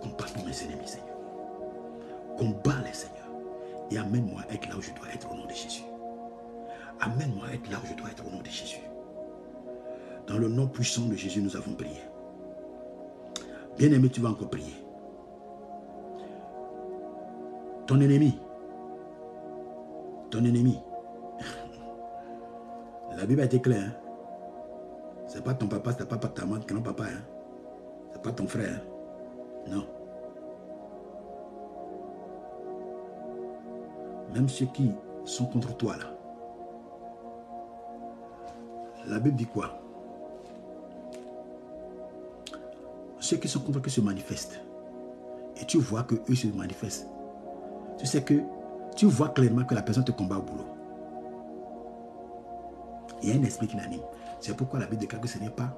Combat pour mes ennemis, Seigneur. Combat les Seigneur. Et amène-moi à être là où je dois être au nom de Jésus. Amène-moi à être là où je dois être au nom de Jésus. Dans le nom puissant de Jésus, nous avons prié. Bien-aimé, tu vas encore prier. Ton ennemi, ton ennemi, la Bible a été claire. Hein? Ce n'est pas ton papa, ce n'est pas ta maman, ton papa. Hein? Ce n'est pas ton frère. Hein? Non. Même ceux qui sont contre toi là. La Bible dit quoi? Ceux qui sont contre qui se manifestent. Et tu vois que eux se manifestent. Tu sais que tu vois clairement que la personne te combat au boulot. Il y a un esprit qui l'anime. C'est pourquoi la Bible déclare que ce n'est pas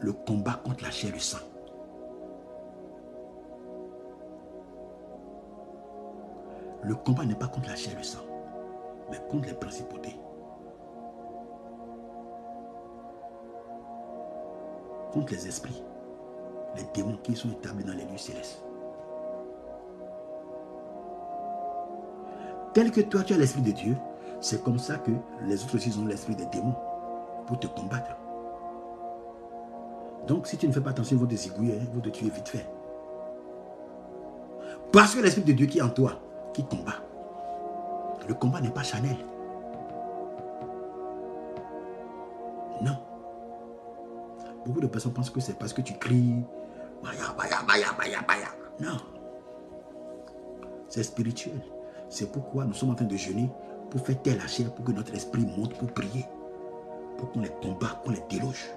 le combat contre la chair et le sang. Le combat n'est pas contre la chair et le sang, mais contre les principautés. Contre les esprits, les démons qui sont établis dans les lieux célestes. Tel que toi tu as l'esprit de Dieu, c'est comme ça que les autres aussi ont l'esprit des démons pour te combattre. Donc si tu ne fais pas attention, ils vont te zigouiller, ils vont te tuer vite fait. Parce que l'esprit de Dieu qui est en toi, qui combat. Le combat n'est pas Chanel. Non. Beaucoup de personnes pensent que c'est parce que tu cries. Baya, baya, baya, baya, baya. Non. C'est spirituel. C'est pourquoi nous sommes en train de jeûner pour faire telle la chair, pour que notre esprit monte pour prier. Pour qu'on les combat, qu'on les déloge.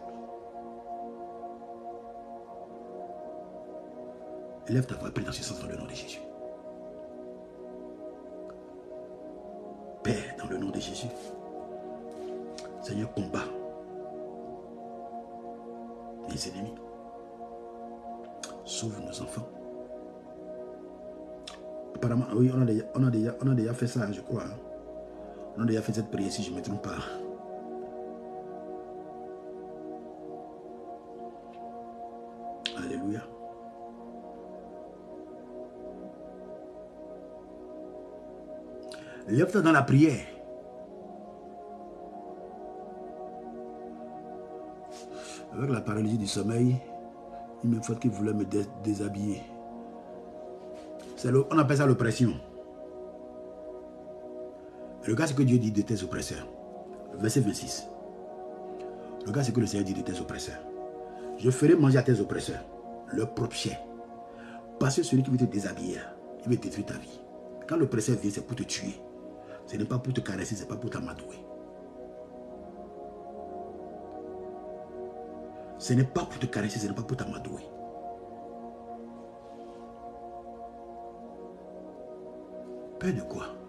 Lève ta voix, prie dans ce sens dans le nom de Jésus. Père, dans le nom de Jésus. Seigneur, combat les ennemis. Sauve nos enfants. Apparemment, oui, on a déjà, fait ça, je crois. Hein. On a déjà fait cette prière, si je ne me trompe pas. Alléluia. Lève-toi dans la prière. Avec la paralysie du sommeil, il me faut qu'il voulait me déshabiller. on appelle ça l'oppression. Regarde ce que Dieu dit de tes oppresseurs. Verset 26. Regarde ce que le Seigneur dit de tes oppresseurs. Je ferai manger à tes oppresseurs leur propre chair. Parce que celui qui veut te déshabiller, il veut détruire ta vie. Quand l'oppresseur vient, c'est pour te tuer. Ce n'est pas pour te caresser, ce n'est pas pour t'amadouer. Ce n'est pas pour te caresser, ce n'est pas pour t'amadouer. Peur de quoi?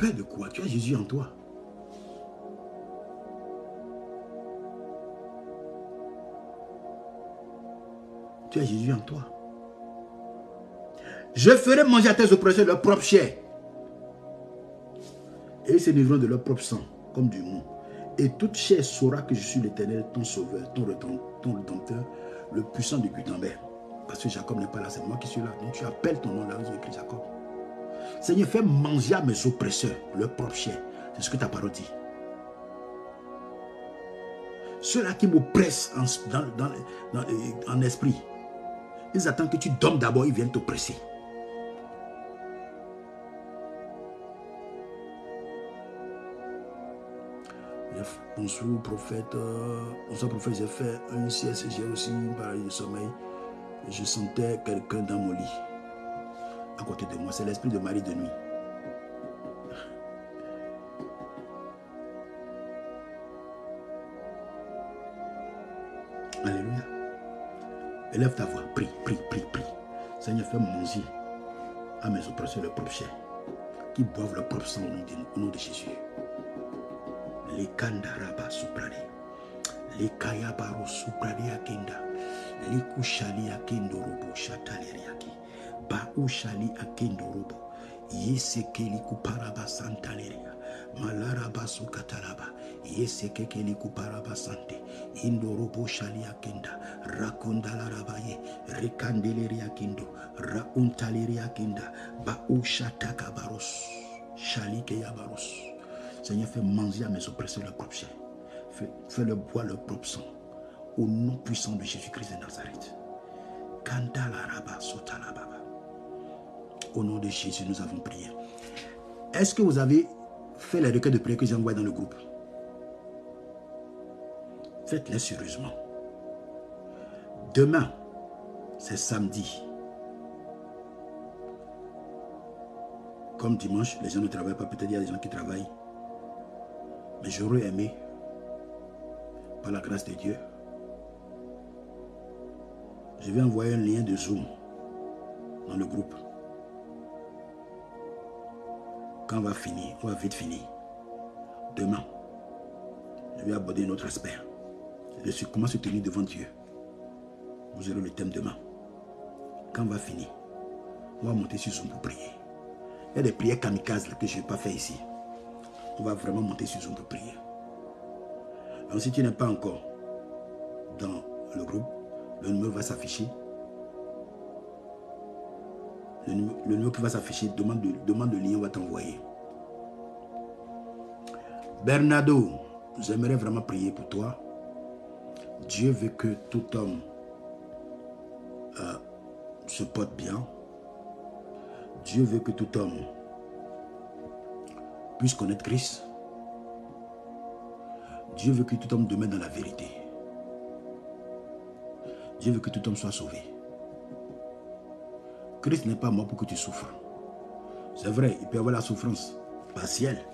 Peur de quoi? Tu as Jésus en toi. Tu as Jésus en toi. Je ferai manger à tes oppresseurs leur propre chair. Et ils se de leur propre sang, comme du mou. Et toute chair saura que je suis l'éternel, ton sauveur, ton, ton le puissant de Gutenberg. Parce que Jacob n'est pas là, c'est moi qui suis là. Donc tu appelles ton nom là, où écrit Jacob. Seigneur, fais manger à mes oppresseurs leur propre chair. C'est ce que ta parole dit. Ceux-là qui m'oppressent en, en esprit, ils attendent que tu dormes d'abord, ils viennent t'oppresser. Bonsoir prophète, euh, bonsoir prophète, j'ai fait un sieste, j'ai aussi une pareille de sommeil. Je sentais quelqu'un dans mon lit. Côté de moi, c'est l'esprit de Marie de nuit. Alléluia. Élève ta voix, prie, prie, prie, prie. Seigneur, fais manger à mes oppresseurs le propre chair, qui boivent le propre sang au nom de Jésus le kandaraba suprade le kayabaro suprade akenda le kushali akendo robo shataleriaki ba ushali akendo robo. Yesekeli kuparaba santaleria malaraba sukatalaba yesekekeli kuparaba sante. Indorobo shali akenda. Rakundalaraba ye. Rekandeleri akindo rauntaleri akinda ba ushatakabaros shalike yabaros Seigneur, fais manger à mes oppresseurs leur propre chair. Fais-le boire leur propre sang. Au nom puissant de Jésus-Christ de Nazareth. Au nom de Jésus, nous avons prié. Est-ce que vous avez fait les requêtes de prière que j'ai envoyées dans le groupe? Faites-les sérieusement. Demain, c'est samedi. Comme dimanche, les gens ne travaillent pas. Peut-être il y a des gens qui travaillent. Mais j'aurais aimé, par la grâce de Dieu, je vais envoyer un lien de Zoom dans le groupe. Quand on va finir, on va vite finir. Demain, je vais aborder un autre aspect. Je comment se tenir devant Dieu? Vous aurez le thème demain. Quand on va finir, on va monter sur Zoom pour prier. Il y a des prières kamikazes que je n'ai pas fait ici on va vraiment monter sur Zoom pour prier. Donc si tu n'es pas encore dans le groupe, le numéro va s'afficher. Le, numéro qui va s'afficher, demande, demande le lien, va t'envoyer. Bernardo, j'aimerais vraiment prier pour toi. Dieu veut que tout homme euh, se porte bien. Dieu veut que tout homme puisse connaître Christ. Dieu veut que tout homme demeure dans la vérité. Dieu veut que tout homme soit sauvé. Christ n'est pas mort pour que tu souffres. C'est vrai, il peut y avoir la souffrance partielle,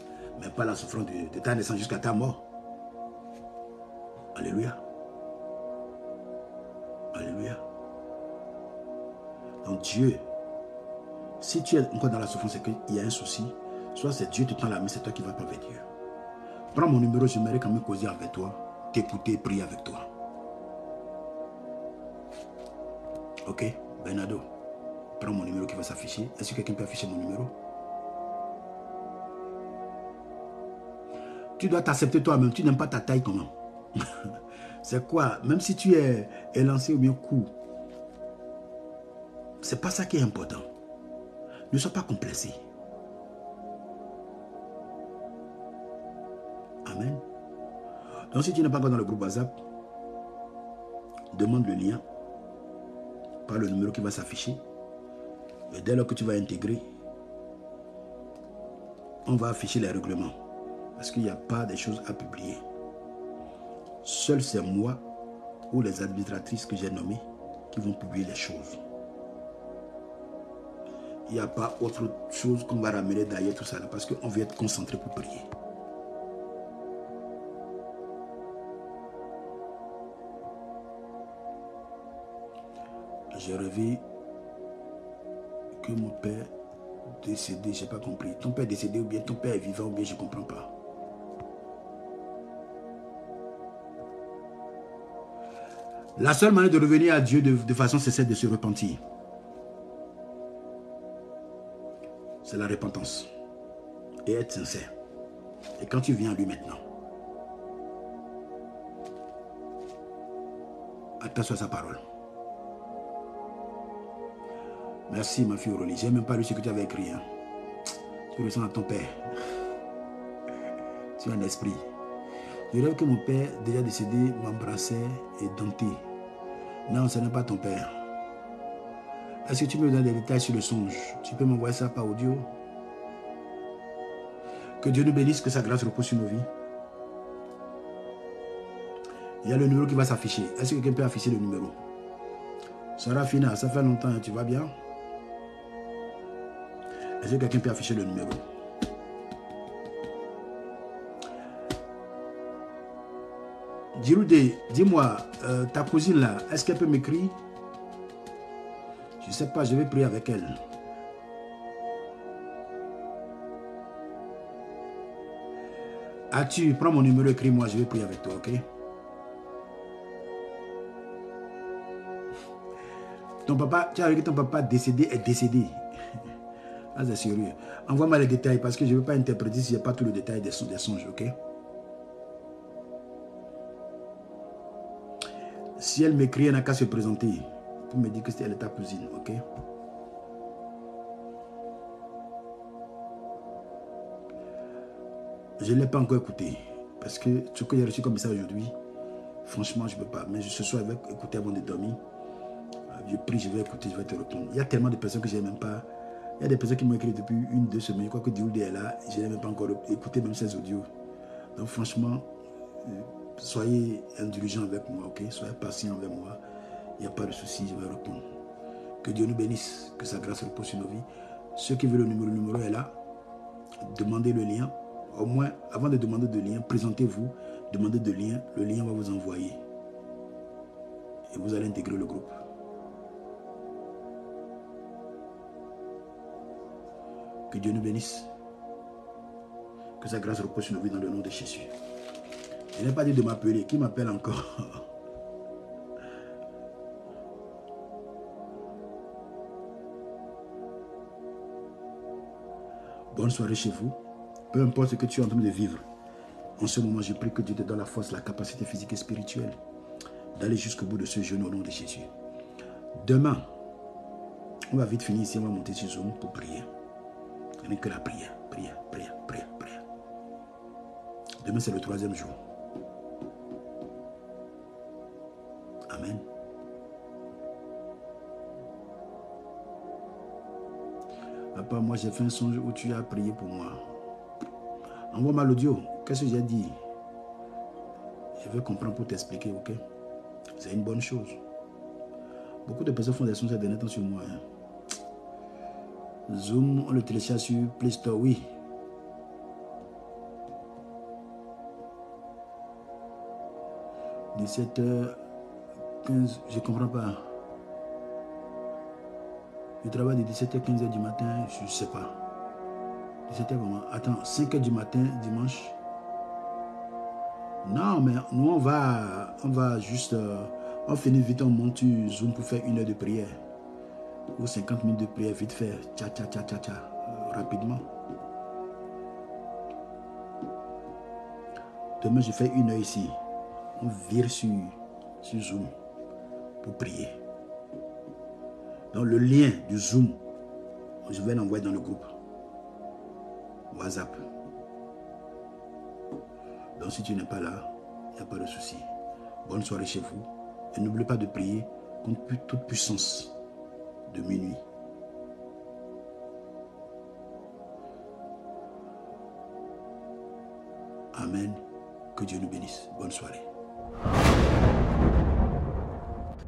mais pas la souffrance de, ta naissance jusqu'à ta mort. Alléluia. Alléluia. Donc Dieu, si tu es encore dans la souffrance, c'est qu'il y a un souci, Soit c'est Dieu qui te tend la main, c'est toi qui vas avec Dieu. Prends mon numéro, j'aimerais quand même causer avec toi, t'écouter, prier avec toi. Ok, Bernardo, prends mon numéro qui va s'afficher. Est-ce que quelqu'un peut afficher mon numéro? Tu dois t'accepter toi-même. Tu n'aimes pas ta taille comment C'est quoi? Même si tu es élancé ou bien court, c'est pas ça qui est important. Ne sois pas complexé. Donc si tu n'es pas encore dans le groupe WhatsApp, demande le lien par le numéro qui va s'afficher. Et dès lors que tu vas intégrer, on va afficher les règlements. Parce qu'il n'y a pas des choses à publier. Seul c'est moi ou les administratrices que j'ai nommées qui vont publier les choses. Il n'y a pas autre chose qu'on va ramener d'ailleurs tout ça là parce qu'on veut être concentré pour prier. J'ai rêvé que mon père décédé, je n'ai pas compris. Ton père décédé ou bien ton père est vivant ou bien je comprends pas. La seule manière de revenir à Dieu de, façon, c'est celle de se repentir. C'est la repentance. Et être sincère. Et quand tu viens à lui maintenant, attache à sa parole. Merci ma fille Aurélie. J'ai même pas lu ce que tu avais écrit. Hein. Tu ressens à ton père. tu as un esprit. Je rêve que mon père, déjà décédé, m'embrassait et domptait. Non, ce n'est pas ton père. Est-ce que tu me donnes des détails sur le songe? Tu peux m'envoyer ça par audio? Que Dieu nous bénisse, que sa grâce repose sur nos vies. Il y a le numéro qui va s'afficher. Est-ce que quelqu'un peut afficher le numéro? Sarah Fina, ça fait longtemps, tu vas bien? Est-ce que quelqu'un peut afficher le numéro? Dis-moi, euh, ta cousine là, est-ce qu'elle peut m'écrire? Je ne sais pas, je vais prier avec elle. Ah, tu prends mon numéro, écris-moi, je vais prier avec toi, ok? Ton papa, tu as vu que ton papa décédé est décédé. Ah, c'est sérieux. Envoie-moi les détails parce que je ne veux pas interpréter s'il n'y a pas tout le détail des, des songes, ok? Si elle m'écrit, elle n'a qu'à se présenter pour me dire que elle ta cousine, ok? Je ne l'ai pas encore écouté. Parce que ce que j'ai reçu comme ça aujourd'hui, franchement, je ne peux pas. Mais ce soir, je vais écouter avant de dormir. Je prie, je vais écouter, je vais te répondre. Il y a tellement de personnes que je n'ai même pas. Il y a des personnes qui m'ont écrit depuis une, deux semaines. Je crois que Dioulde est là. Je n'ai même pas encore écouté même ses audios. Donc franchement, euh, soyez indulgents avec moi, ok? Soyez patient avec moi. Il n'y a pas de souci, je vais répondre. Que Dieu nous bénisse, que sa grâce repose sur nos vies. Ceux qui veulent le numéro, le numéro est là. Demandez le lien. Au moins, avant de demander de lien, présentez-vous, demandez de lien. Le lien va vous envoyer. Et vous allez intégrer le groupe. Que Dieu nous bénisse. Que sa grâce repose sur nos vies dans le nom de Jésus. Je n'ai pas dit de m'appeler. Qui m'appelle encore? Bonne soirée chez vous. Peu importe ce que tu es en train de vivre. En ce moment, je prie que Dieu te donne la force, la capacité physique et spirituelle d'aller jusqu'au bout de ce jeûne au nom de Jésus. Demain, on va vite finir ici, on va monter sur Zoom pour prier. N'est que la prière, prière, prière, prière, prière. Demain, c'est le troisième jour. Amen. Papa, moi j'ai fait un songe où tu as prié pour moi. Envoie-moi l'audio. Qu'est-ce que j'ai dit? Je vais comprendre pour t'expliquer, ok? C'est une bonne chose. Beaucoup de personnes font des songes ces derniers temps sur moi. Hein. Zoom, on le télécharge sur Play Store, oui. « 17h, je ne comprends pas. Je travaille de 17h, 15h du matin, je ne sais pas. 17h vraiment. Attends, 5h du matin, dimanche. Non, mais nous, on va, on va juste, euh, on finit vite, on monte Zoom pour faire une heure de prière. Ou 50 minutes de prière, vite faire. Tcha, tcha, tcha, tcha, tcha, euh, rapidement. Demain, je fais une heure ici. On vire sur, sur Zoom prier. Donc le lien du Zoom, je vais l'envoyer dans le groupe WhatsApp. Donc si tu n'es pas là, Il n'y a pas de souci. Bonne soirée chez vous. Et n'oubliez pas de prier contre toute puissance de minuit. Amen. Que Dieu nous bénisse. Bonne soirée.